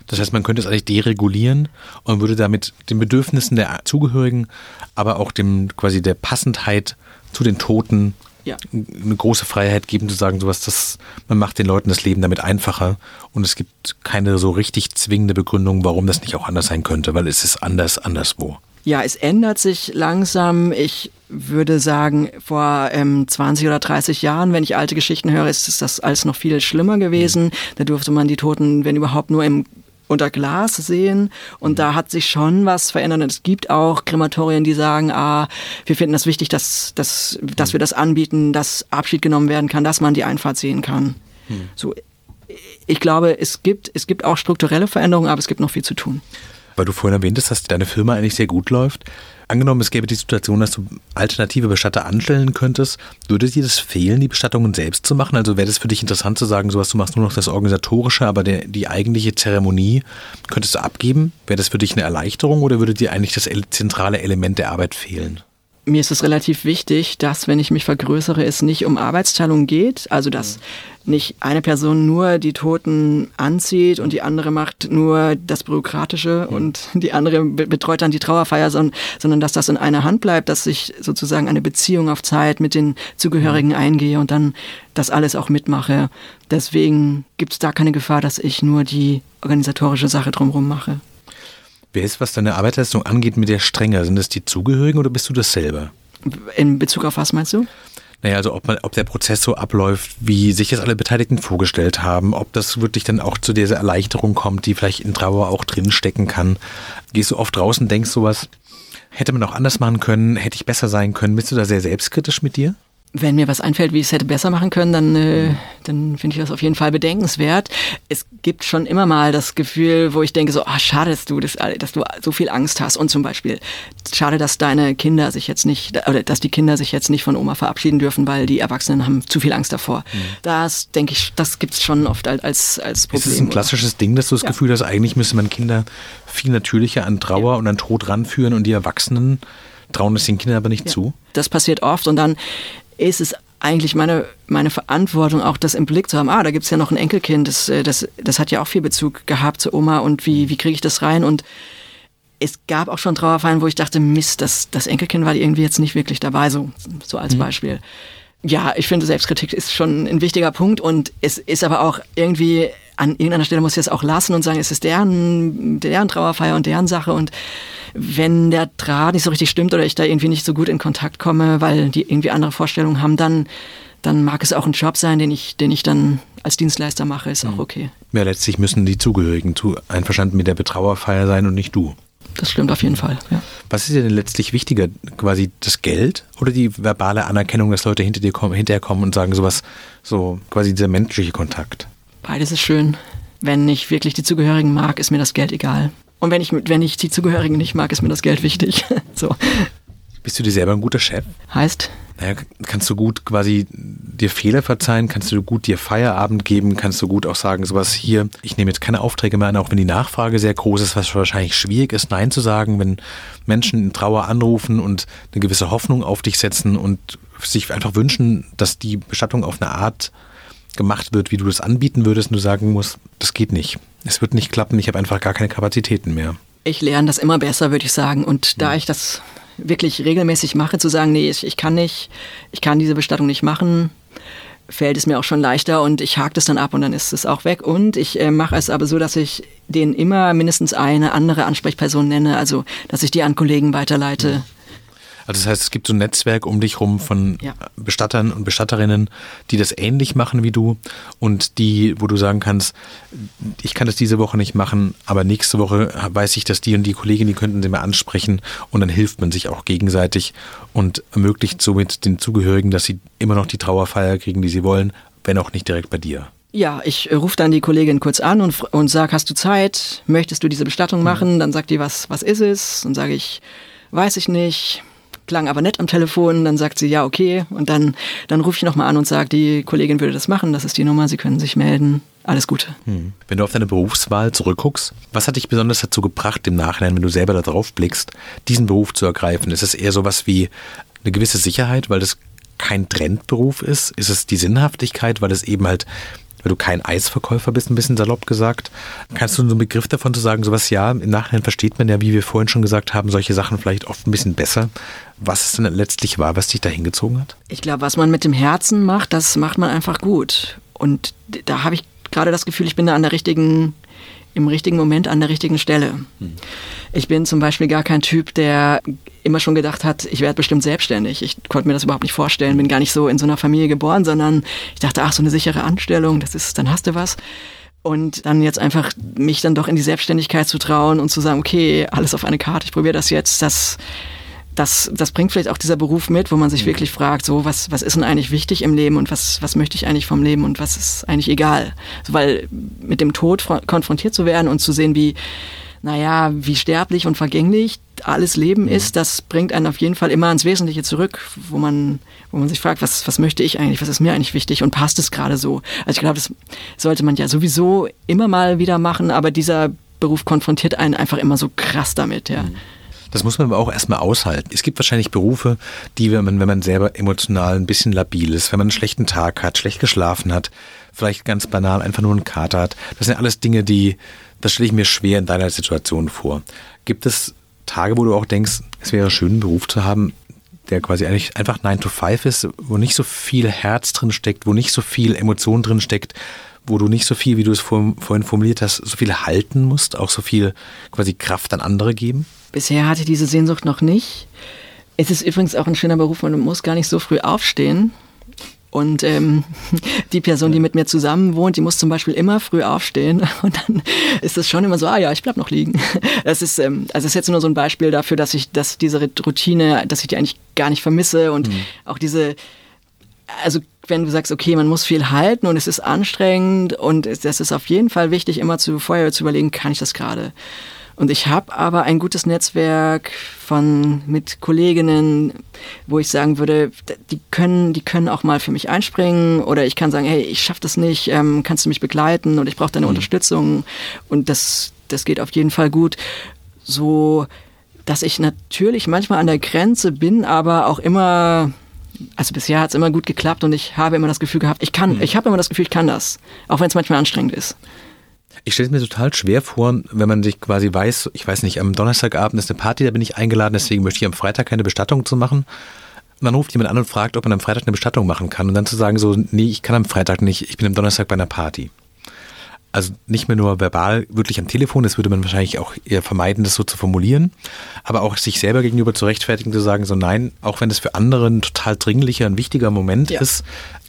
Das heißt, man könnte es eigentlich deregulieren und würde damit den Bedürfnissen der Zugehörigen, aber auch dem quasi der Passendheit zu den Toten ja. eine große Freiheit geben zu sagen, sowas, das, man macht den Leuten das Leben damit einfacher und es gibt keine so richtig zwingende Begründung, warum das nicht auch anders sein könnte, weil es ist anders anderswo. Ja, es ändert sich langsam. Ich würde sagen, vor ähm, 20 oder 30 Jahren, wenn ich alte Geschichten höre, ist das alles noch viel schlimmer gewesen. Mhm. Da durfte man die Toten, wenn überhaupt, nur im unter Glas sehen und mhm. da hat sich schon was verändert. Und es gibt auch Krematorien, die sagen, ah, wir finden das wichtig, dass, dass, dass mhm. wir das anbieten, dass Abschied genommen werden kann, dass man die Einfahrt sehen kann. Mhm. So, ich glaube, es gibt, es gibt auch strukturelle Veränderungen, aber es gibt noch viel zu tun. Weil du vorhin erwähntest, dass deine Firma eigentlich sehr gut läuft. Angenommen, es gäbe die Situation, dass du alternative Bestatter anstellen könntest, würde dir das fehlen, die Bestattungen selbst zu machen? Also wäre das für dich interessant zu sagen, sowas, du machst nur noch das Organisatorische, aber der, die eigentliche Zeremonie könntest du abgeben? Wäre das für dich eine Erleichterung oder würde dir eigentlich das zentrale Element der Arbeit fehlen? Mir ist es relativ wichtig, dass, wenn ich mich vergrößere, es nicht um Arbeitsteilung geht. Also, dass nicht eine Person nur die Toten anzieht und die andere macht nur das Bürokratische und die andere betreut dann die Trauerfeier, sondern dass das in einer Hand bleibt, dass ich sozusagen eine Beziehung auf Zeit mit den Zugehörigen eingehe und dann das alles auch mitmache. Deswegen gibt es da keine Gefahr, dass ich nur die organisatorische Sache drumherum mache. Wer ist, was deine Arbeitsleistung angeht, mit der Strenge? Sind das die Zugehörigen oder bist du das selber? In Bezug auf was meinst du? Naja, also ob, man, ob der Prozess so abläuft, wie sich jetzt alle Beteiligten vorgestellt haben, ob das wirklich dann auch zu dieser Erleichterung kommt, die vielleicht in Trauer auch drinstecken kann. Gehst du oft draußen, denkst sowas, hätte man auch anders machen können, hätte ich besser sein können. Bist du da sehr selbstkritisch mit dir? Wenn mir was einfällt, wie ich es hätte besser machen können, dann, äh, dann finde ich das auf jeden Fall bedenkenswert. Es gibt schon immer mal das Gefühl, wo ich denke so, ah, schade, dass du, das, dass du so viel Angst hast. Und zum Beispiel, schade, dass deine Kinder sich jetzt nicht, oder dass die Kinder sich jetzt nicht von Oma verabschieden dürfen, weil die Erwachsenen haben zu viel Angst davor. Mhm. Das, denke ich, das gibt es schon oft als, als Problem. Ist es ein klassisches oder? Ding, dass du das ja. Gefühl hast, eigentlich müsste man Kinder viel natürlicher an Trauer ja. und an Tod ranführen und die Erwachsenen trauen es den Kindern aber nicht ja. zu? Das passiert oft und dann ist es eigentlich meine, meine Verantwortung, auch das im Blick zu haben, ah, da gibt es ja noch ein Enkelkind, das, äh, das, das hat ja auch viel Bezug gehabt zur Oma und wie, wie kriege ich das rein? Und es gab auch schon Trauerfeiern, wo ich dachte, Mist, das, das Enkelkind war irgendwie jetzt nicht wirklich dabei, so, so als mhm. Ja, ich finde, Selbstkritik ist schon ein wichtiger Punkt und es ist aber auch irgendwie, an irgendeiner Stelle muss ich es auch lassen und sagen, es ist deren, deren Trauerfeier und deren Sache und wenn der Draht nicht so richtig stimmt oder ich da irgendwie nicht so gut in Kontakt komme, weil die irgendwie andere Vorstellungen haben, dann, dann mag es auch ein Job sein, den ich, den ich dann als Dienstleister mache, ist auch mhm. okay. Ja, letztlich müssen die Zugehörigen zu einverstanden mit der Betrauerfeier sein und nicht du. Das stimmt auf jeden Fall, ja. Was ist dir denn letztlich wichtiger? Quasi das Geld oder die verbale Anerkennung, dass Leute hinter dir kommen, hinterher kommen und sagen sowas, so quasi dieser menschliche Kontakt? Beides ist schön. Wenn ich wirklich die Zugehörigen mag, ist mir das Geld egal. Und wenn ich, wenn ich die Zugehörigen nicht mag, ist mir das Geld wichtig. [LAUGHS] so. Bist du dir selber ein guter Chef? Heißt? Naja, kannst du gut quasi dir Fehler verzeihen? Kannst du gut dir Feierabend geben? Kannst du gut auch sagen, sowas hier, ich nehme jetzt keine Aufträge mehr an, auch wenn die Nachfrage sehr groß ist, was wahrscheinlich schwierig ist, Nein zu sagen, wenn Menschen in Trauer anrufen und eine gewisse Hoffnung auf dich setzen und sich einfach wünschen, dass die Bestattung auf eine Art gemacht wird, wie du das anbieten würdest und du sagen musst, das geht nicht. Es wird nicht klappen, ich habe einfach gar keine Kapazitäten mehr. Ich lerne das immer besser, würde ich sagen. Und da ich das wirklich regelmäßig mache, zu sagen, nee, ich, ich kann nicht, ich kann diese Bestattung nicht machen, fällt es mir auch schon leichter und ich hake das dann ab und dann ist es auch weg. Und ich äh, mache es aber so, dass ich denen immer mindestens eine andere Ansprechperson nenne, also dass ich die an Kollegen weiterleite. Also das heißt, es gibt so ein Netzwerk um dich rum von ja. Bestattern und Bestatterinnen, die das ähnlich machen wie du und die, wo du sagen kannst, ich kann das diese Woche nicht machen, aber nächste Woche weiß ich, dass die und die Kollegin, die könnten sie mal ansprechen und dann hilft man sich auch gegenseitig und ermöglicht somit den Zugehörigen, dass sie immer noch die Trauerfeier kriegen, die sie wollen, wenn auch nicht direkt bei dir. Ja, ich äh, rufe dann die Kollegin kurz an und, und sage, hast du Zeit? Möchtest du diese Bestattung mhm. machen? Dann sagt die, was, was ist es? Dann sage ich, weiß ich nicht klang aber nett am Telefon, dann sagt sie, ja, okay. Und dann, dann rufe ich nochmal an und sage, die Kollegin würde das machen, das ist die Nummer, Sie können sich melden. Alles Gute. Hm. Wenn du auf deine Berufswahl zurückguckst, was hat dich besonders dazu gebracht, im Nachhinein, wenn du selber da drauf blickst, diesen Beruf zu ergreifen? Ist es eher sowas wie eine gewisse Sicherheit, weil das kein Trendberuf ist? Ist es die Sinnhaftigkeit, weil es eben halt weil du kein Eisverkäufer bist, ein bisschen salopp gesagt. Kannst du so einen Begriff davon zu sagen, sowas, ja, im Nachhinein versteht man ja, wie wir vorhin schon gesagt haben, solche Sachen vielleicht oft ein bisschen besser. Was es denn letztlich war, was dich da hingezogen hat? Ich glaube, was man mit dem Herzen macht, das macht man einfach gut. Und da habe ich gerade das Gefühl, ich bin da an der richtigen im richtigen Moment an der richtigen Stelle. Hm. Ich bin zum Beispiel gar kein Typ, der immer schon gedacht hat, ich werde bestimmt selbstständig. Ich konnte mir das überhaupt nicht vorstellen, bin gar nicht so in so einer Familie geboren, sondern ich dachte, ach, so eine sichere Anstellung, das ist, dann hast du was. Und dann jetzt einfach mich dann doch in die Selbstständigkeit zu trauen und zu sagen, okay, alles auf eine Karte, ich probiere das jetzt, das das, das bringt vielleicht auch dieser Beruf mit, wo man sich mhm. wirklich fragt, so, was, was ist denn eigentlich wichtig im Leben und was, was möchte ich eigentlich vom Leben und was ist eigentlich egal? So, weil mit dem Tod konfrontiert zu werden und zu sehen, wie, naja, wie sterblich und vergänglich alles Leben mhm. ist, das bringt einen auf jeden Fall immer ans Wesentliche zurück, wo man, wo man sich fragt, was, was möchte ich eigentlich, was ist mir eigentlich wichtig und passt es gerade so? Also ich glaube, das sollte man ja sowieso immer mal wieder machen, aber dieser Beruf konfrontiert einen einfach immer so krass damit, ja. Mhm. Das muss man aber auch erstmal aushalten. Es gibt wahrscheinlich Berufe, die, wenn man, wenn man selber emotional ein bisschen labil ist, wenn man einen schlechten Tag hat, schlecht geschlafen hat, vielleicht ganz banal einfach nur einen Kater hat. Das sind alles Dinge, die, das stelle ich mir schwer in deiner Situation vor. Gibt es Tage, wo du auch denkst, es wäre schön, einen Beruf zu haben, der quasi eigentlich einfach 9 to 5 ist, wo nicht so viel Herz drin steckt, wo nicht so viel Emotion drin steckt, wo du nicht so viel, wie du es vorhin formuliert hast, so viel halten musst, auch so viel quasi Kraft an andere geben? Bisher hatte ich diese Sehnsucht noch nicht. Es ist übrigens auch ein schöner Beruf, man muss gar nicht so früh aufstehen. Und ähm, [LAUGHS] die Person, die mit mir zusammen wohnt, die muss zum Beispiel immer früh aufstehen. [LAUGHS] Und dann ist es schon immer so, ah ja, ich bleib noch liegen. [LAUGHS] Das ist, ähm, also das ist jetzt nur so ein Beispiel dafür, dass ich, dass diese Routine, dass ich die eigentlich gar nicht vermisse und mhm. auch diese, also wenn du sagst, okay, man muss viel halten und es ist anstrengend und es, das ist auf jeden Fall wichtig, immer zu vorher zu überlegen, kann ich das gerade? Und ich habe aber ein gutes Netzwerk von mit Kolleginnen, wo ich sagen würde, die können, die können auch mal für mich einspringen oder ich kann sagen, hey, ich schaffe das nicht, ähm, kannst du mich begleiten und ich brauche deine mhm. Unterstützung und das, das geht auf jeden Fall gut. So, dass ich natürlich manchmal an der Grenze bin, aber auch immer also bisher hat es immer gut geklappt und ich habe immer das Gefühl gehabt, ich kann, mhm. ich habe immer das Gefühl, ich kann das, auch wenn es manchmal anstrengend ist. Ich stelle es mir total schwer vor, wenn man sich quasi weiß, ich weiß nicht, am Donnerstagabend ist eine Party, da bin ich eingeladen, deswegen möchte ich am Freitag keine Bestattung zu machen. Und dann ruft jemand an und fragt, ob man am Freitag eine Bestattung machen kann. Und dann zu sagen so, nee, ich kann am Freitag nicht, ich bin am Donnerstag bei einer Party. Also nicht mehr nur verbal, wirklich am Telefon, das würde man wahrscheinlich auch eher vermeiden, das so zu formulieren, aber auch sich selber gegenüber zu rechtfertigen, zu sagen, so nein, auch wenn das für andere ein total dringlicher, ein wichtiger Moment ja. ist,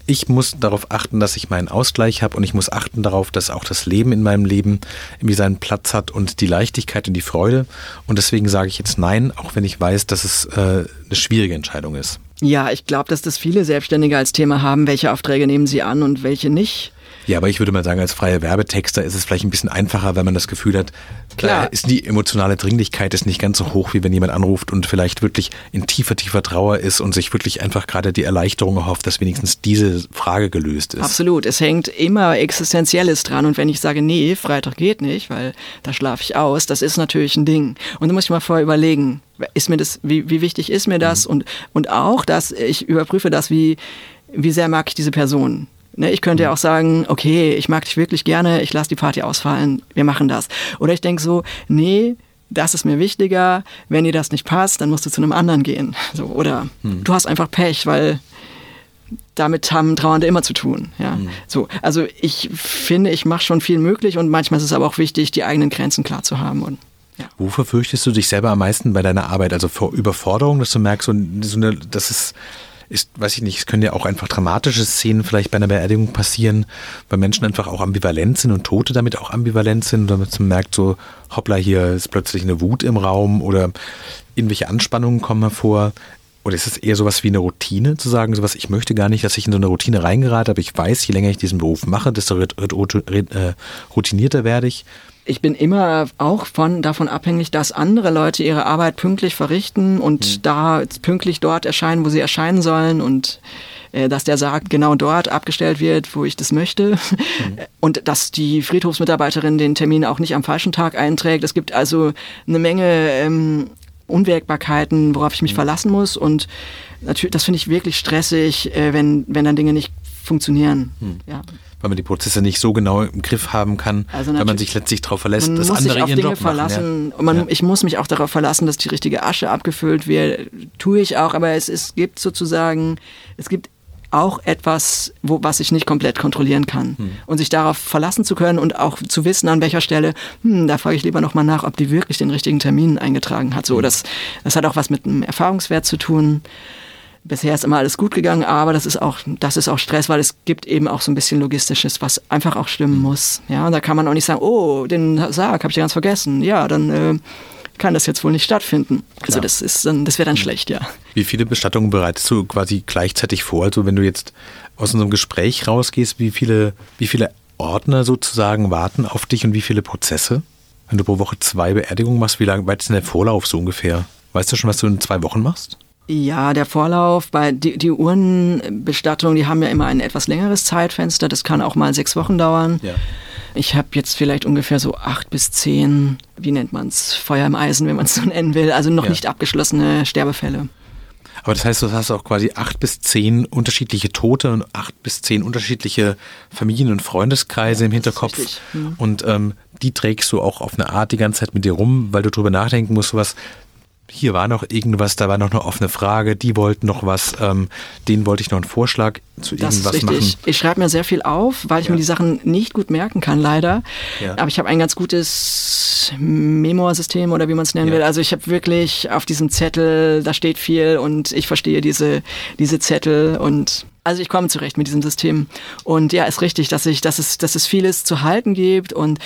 ich muss darauf achten, dass ich meinen Ausgleich habe und ich muss achten darauf, dass auch das Leben in meinem Leben irgendwie seinen Platz hat und die Leichtigkeit und die Freude. Und deswegen sage ich jetzt nein, auch wenn ich weiß, dass es äh, eine schwierige Entscheidung ist. Ja, ich glaube, dass das viele Selbstständige als Thema haben, welche Aufträge nehmen sie an und welche nicht. Ja, aber ich würde mal sagen, als freier Werbetexter ist es vielleicht ein bisschen einfacher, wenn man das Gefühl hat, Klar. ist die emotionale Dringlichkeit ist nicht ganz so hoch, wie wenn jemand anruft und vielleicht wirklich in tiefer, tiefer Trauer ist und sich wirklich einfach gerade die Erleichterung erhofft, dass wenigstens diese Frage gelöst ist. Absolut. Es hängt immer Existenzielles dran. Und wenn ich sage, nee, Freitag geht nicht, weil da schlafe ich aus, das ist natürlich ein Ding. Und da muss ich mal vorher überlegen, ist mir das, wie, wie wichtig ist mir das? Mhm. Und, und auch, dass ich überprüfe das, wie, wie sehr mag ich diese Person. Ne, ich könnte ja mhm. auch sagen, okay, ich mag dich wirklich gerne, ich lasse die Party ausfallen, wir machen das. Oder ich denke so, nee, das ist mir wichtiger, wenn dir das nicht passt, dann musst du zu einem anderen gehen. So, oder hm. du hast einfach Pech, weil damit haben Trauernde immer zu tun. Ja? Hm. So, also ich finde, ich mache schon viel möglich und manchmal ist es aber auch wichtig, die eigenen Grenzen klar zu haben. Und, ja. Wofür fürchtest du dich selber am meisten bei deiner Arbeit? Also vor Überforderung, dass du merkst, so eine, das ist ist, weiß ich nicht, es können ja auch einfach dramatische Szenen vielleicht bei einer Beerdigung passieren, weil Menschen einfach auch ambivalent sind und Tote damit auch ambivalent sind, damit man merkt so, hoppla, hier ist plötzlich eine Wut im Raum oder irgendwelche Anspannungen kommen hervor. Oder ist es eher sowas wie eine Routine, zu sagen, sowas, ich möchte gar nicht, dass ich in so eine Routine reingerate, aber ich weiß, je länger ich diesen Beruf mache, desto äh, routinierter werde ich ich bin immer auch von, davon abhängig, dass andere Leute ihre Arbeit pünktlich verrichten und mhm. da pünktlich dort erscheinen, wo sie erscheinen sollen und äh, dass der Sarg genau dort abgestellt wird, wo ich das möchte. Mhm. [LAUGHS] Und dass die Friedhofsmitarbeiterin den Termin auch nicht am falschen Tag einträgt. Es gibt also eine Menge ähm, Unwägbarkeiten, worauf ich mich mhm. verlassen muss. Und natürlich, das finde ich wirklich stressig, äh, wenn, wenn dann Dinge nicht funktionieren. Mhm. Ja weil man die Prozesse nicht so genau im Griff haben kann, also weil man sich letztlich darauf verlässt, dass andere ihren Dinge Job verlassen. machen. Ja. Man, ja. Ich muss mich auch darauf verlassen, dass die richtige Asche abgefüllt wird. Tue ich auch, aber es, es gibt sozusagen, es gibt auch etwas, wo, was ich nicht komplett kontrollieren kann. Hm. Und sich darauf verlassen zu können und auch zu wissen, an welcher Stelle, hm, da frage ich lieber nochmal nach, ob die wirklich den richtigen Termin eingetragen hat. So, hm. das, das hat auch was mit einem Erfahrungswert zu tun bisher ist immer alles gut gegangen, aber das ist auch, das ist auch Stress, weil es gibt eben auch so ein bisschen Logistisches, was einfach auch stimmen muss. Ja, und da kann man auch nicht sagen, oh, den Sarg habe ich ganz vergessen. Ja, dann äh, kann das jetzt wohl nicht stattfinden. Also das ist dann, das wäre dann schlecht, ja. Wie viele Bestattungen bereitest du quasi gleichzeitig vor? Also wenn du jetzt aus unserem Gespräch rausgehst, wie viele, wie viele Ordner sozusagen warten auf dich und wie viele Prozesse? Wenn du pro Woche zwei Beerdigungen machst, wie lange weit ist denn der Vorlauf so ungefähr? Weißt du schon, was du in zwei Wochen machst? Ja, der Vorlauf, bei die, die Uhrenbestattung, die haben ja immer ein etwas längeres Zeitfenster, das kann auch mal sechs Wochen dauern. Ja. Ich habe jetzt vielleicht ungefähr so acht bis zehn, wie nennt man es, Feuer im Eisen, wenn man es so [LAUGHS] nennen will, also noch ja. nicht abgeschlossene Sterbefälle. Aber das heißt, du hast auch quasi acht bis zehn unterschiedliche Tote und acht bis zehn unterschiedliche Familien- und Freundeskreise ja, im Hinterkopf. Mhm. Und ähm, die trägst du auch auf eine Art die ganze Zeit mit dir rum, weil du drüber nachdenken musst, was hier war noch irgendwas, da war noch eine offene Frage, die wollten noch was, ähm, denen wollte ich noch einen Vorschlag zu das irgendwas machen. Ich schreibe mir sehr viel auf, weil ich ja. mir die Sachen nicht gut merken kann, leider. Ja. Aber ich habe ein ganz gutes Memo-System oder wie man es nennen ja. will. Also ich habe wirklich auf diesem Zettel, da steht viel und ich verstehe diese, diese Zettel und also ich komme zurecht mit diesem System. Und ja, ist richtig, dass ich, dass es, dass es vieles zu halten gibt und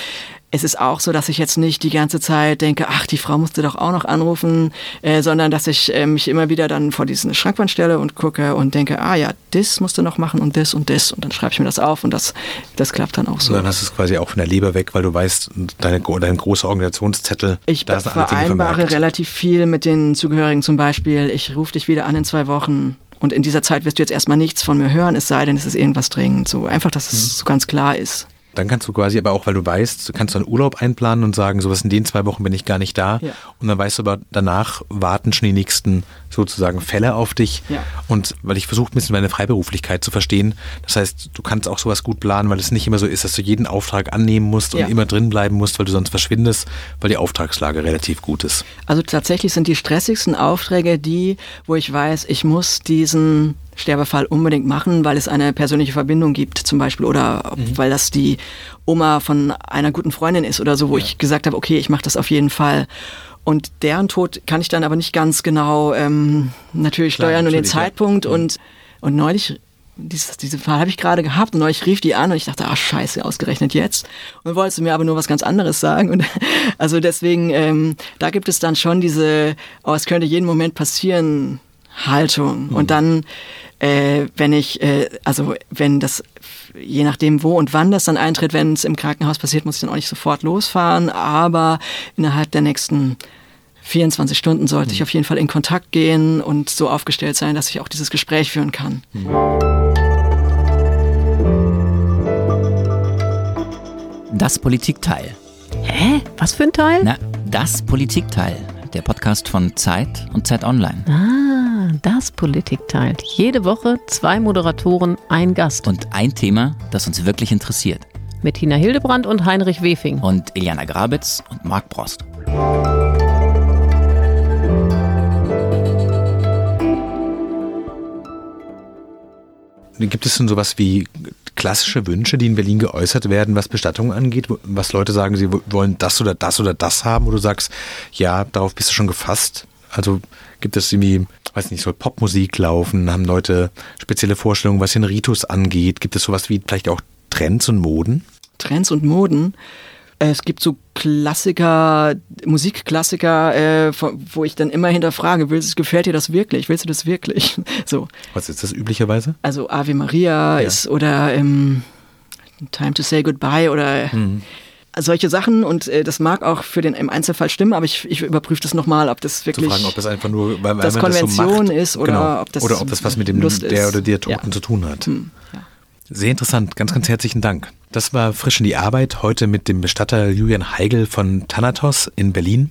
es ist auch so, dass ich jetzt nicht die ganze Zeit denke, ach, die Frau musste doch auch noch anrufen, äh, sondern dass ich äh, mich immer wieder dann vor diesen Schrankwand stelle und gucke und denke, ah ja, das musst du noch machen und das und das und dann schreibe ich mir das auf und das, das klappt dann auch so. Und dann hast du es quasi auch von der Leber weg, weil du weißt, deine, dein großer Organisationszettel, ich da vereinbare relativ viel mit den Zugehörigen zum Beispiel, ich rufe dich wieder an in zwei Wochen und in dieser Zeit wirst du jetzt erstmal nichts von mir hören, es sei denn, es ist irgendwas dringend. So einfach, dass es mhm. so ganz klar ist. Dann kannst du quasi aber auch, weil du weißt, kannst du einen Urlaub einplanen und sagen, sowas in den zwei Wochen bin ich gar nicht da. Ja. Und dann weißt du aber, danach warten schon die nächsten sozusagen Fälle auf dich. Ja. Und weil ich versuche ein bisschen meine Freiberuflichkeit zu verstehen. Das heißt, du kannst auch sowas gut planen, weil es nicht immer so ist, dass du jeden Auftrag annehmen musst und ja. immer drin bleiben musst, weil du sonst verschwindest, weil die Auftragslage relativ gut ist. Also tatsächlich sind die stressigsten Aufträge die, wo ich weiß, ich muss diesen Sterbefall unbedingt machen, weil es eine persönliche Verbindung gibt zum Beispiel oder mhm. weil das die Oma von einer guten Freundin ist oder so, wo ja. ich gesagt habe, okay, ich mache das auf jeden Fall. Und deren Tod kann ich dann aber nicht ganz genau ähm, natürlich Klar, steuern und den Zeitpunkt. Ja. Mhm. Und, und neulich dieses, diesen Fall habe ich gerade gehabt und ich rief die an und ich dachte, ah scheiße, ausgerechnet jetzt. Und wollte mir aber nur was ganz anderes sagen. Und [LAUGHS] also deswegen, ähm, da gibt es dann schon diese, oh, es könnte jeden Moment passieren, Haltung. Mhm. Und dann, äh, wenn ich, äh, also wenn das, je nachdem wo und wann das dann eintritt, wenn es im Krankenhaus passiert, muss ich dann auch nicht sofort losfahren, aber innerhalb der nächsten 24 Stunden sollte mhm. ich auf jeden Fall in Kontakt gehen und so aufgestellt sein, dass ich auch dieses Gespräch führen kann. Das Politikteil. Hä? Was für ein Teil? Na, das Politikteil. Der Podcast von Zeit und Zeit Online. Ah, das Politikteil. Jede Woche zwei Moderatoren, ein Gast. Und ein Thema, das uns wirklich interessiert. Mit Tina Hildebrand und Heinrich Wefing. Und Eliana Grabitz und Marc Brost. Gibt es denn sowas wie klassische Wünsche, die in Berlin geäußert werden, was Bestattungen angeht? Was Leute sagen, sie wollen das oder das oder das haben, wo du sagst, ja, darauf bist du schon gefasst? Also gibt es irgendwie, weiß nicht, soll Popmusik laufen? Haben Leute spezielle Vorstellungen, was den Ritus angeht? Gibt es sowas wie vielleicht auch Trends und Moden? Trends und Moden? Es gibt so Klassiker, Musikklassiker, äh, wo ich dann immer hinterfrage, willst, gefällt dir das wirklich? Willst du das wirklich? [LAUGHS] So. Was ist das üblicherweise? Also Ave Maria ja. ist oder ähm, Time to Say Goodbye oder mhm. solche Sachen und äh, das mag auch für den im Einzelfall stimmen, aber ich, ich überprüfe das nochmal, ob das wirklich zu fragen, ob das einfach nur weil, das Konvention das so ist oder genau. ob das oder ob das was mit dem Lust der oder der Toten ja. zu tun hat. Mhm. Ja. Sehr interessant, ganz, ganz herzlichen Dank. Das war frisch in die Arbeit heute mit dem Bestatter Julian Heigel von Thanatos in Berlin.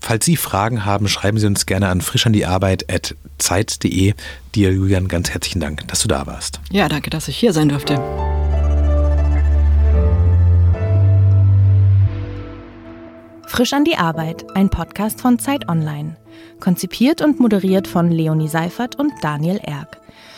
Falls Sie Fragen haben, schreiben Sie uns gerne an frischandiarbeit.zeit.de. Dir, Julian, ganz herzlichen Dank, dass du da warst. Ja, danke, dass ich hier sein durfte. Frisch an die Arbeit, ein Podcast von Zeit Online. Konzipiert und moderiert von Leonie Seifert und Daniel Erck.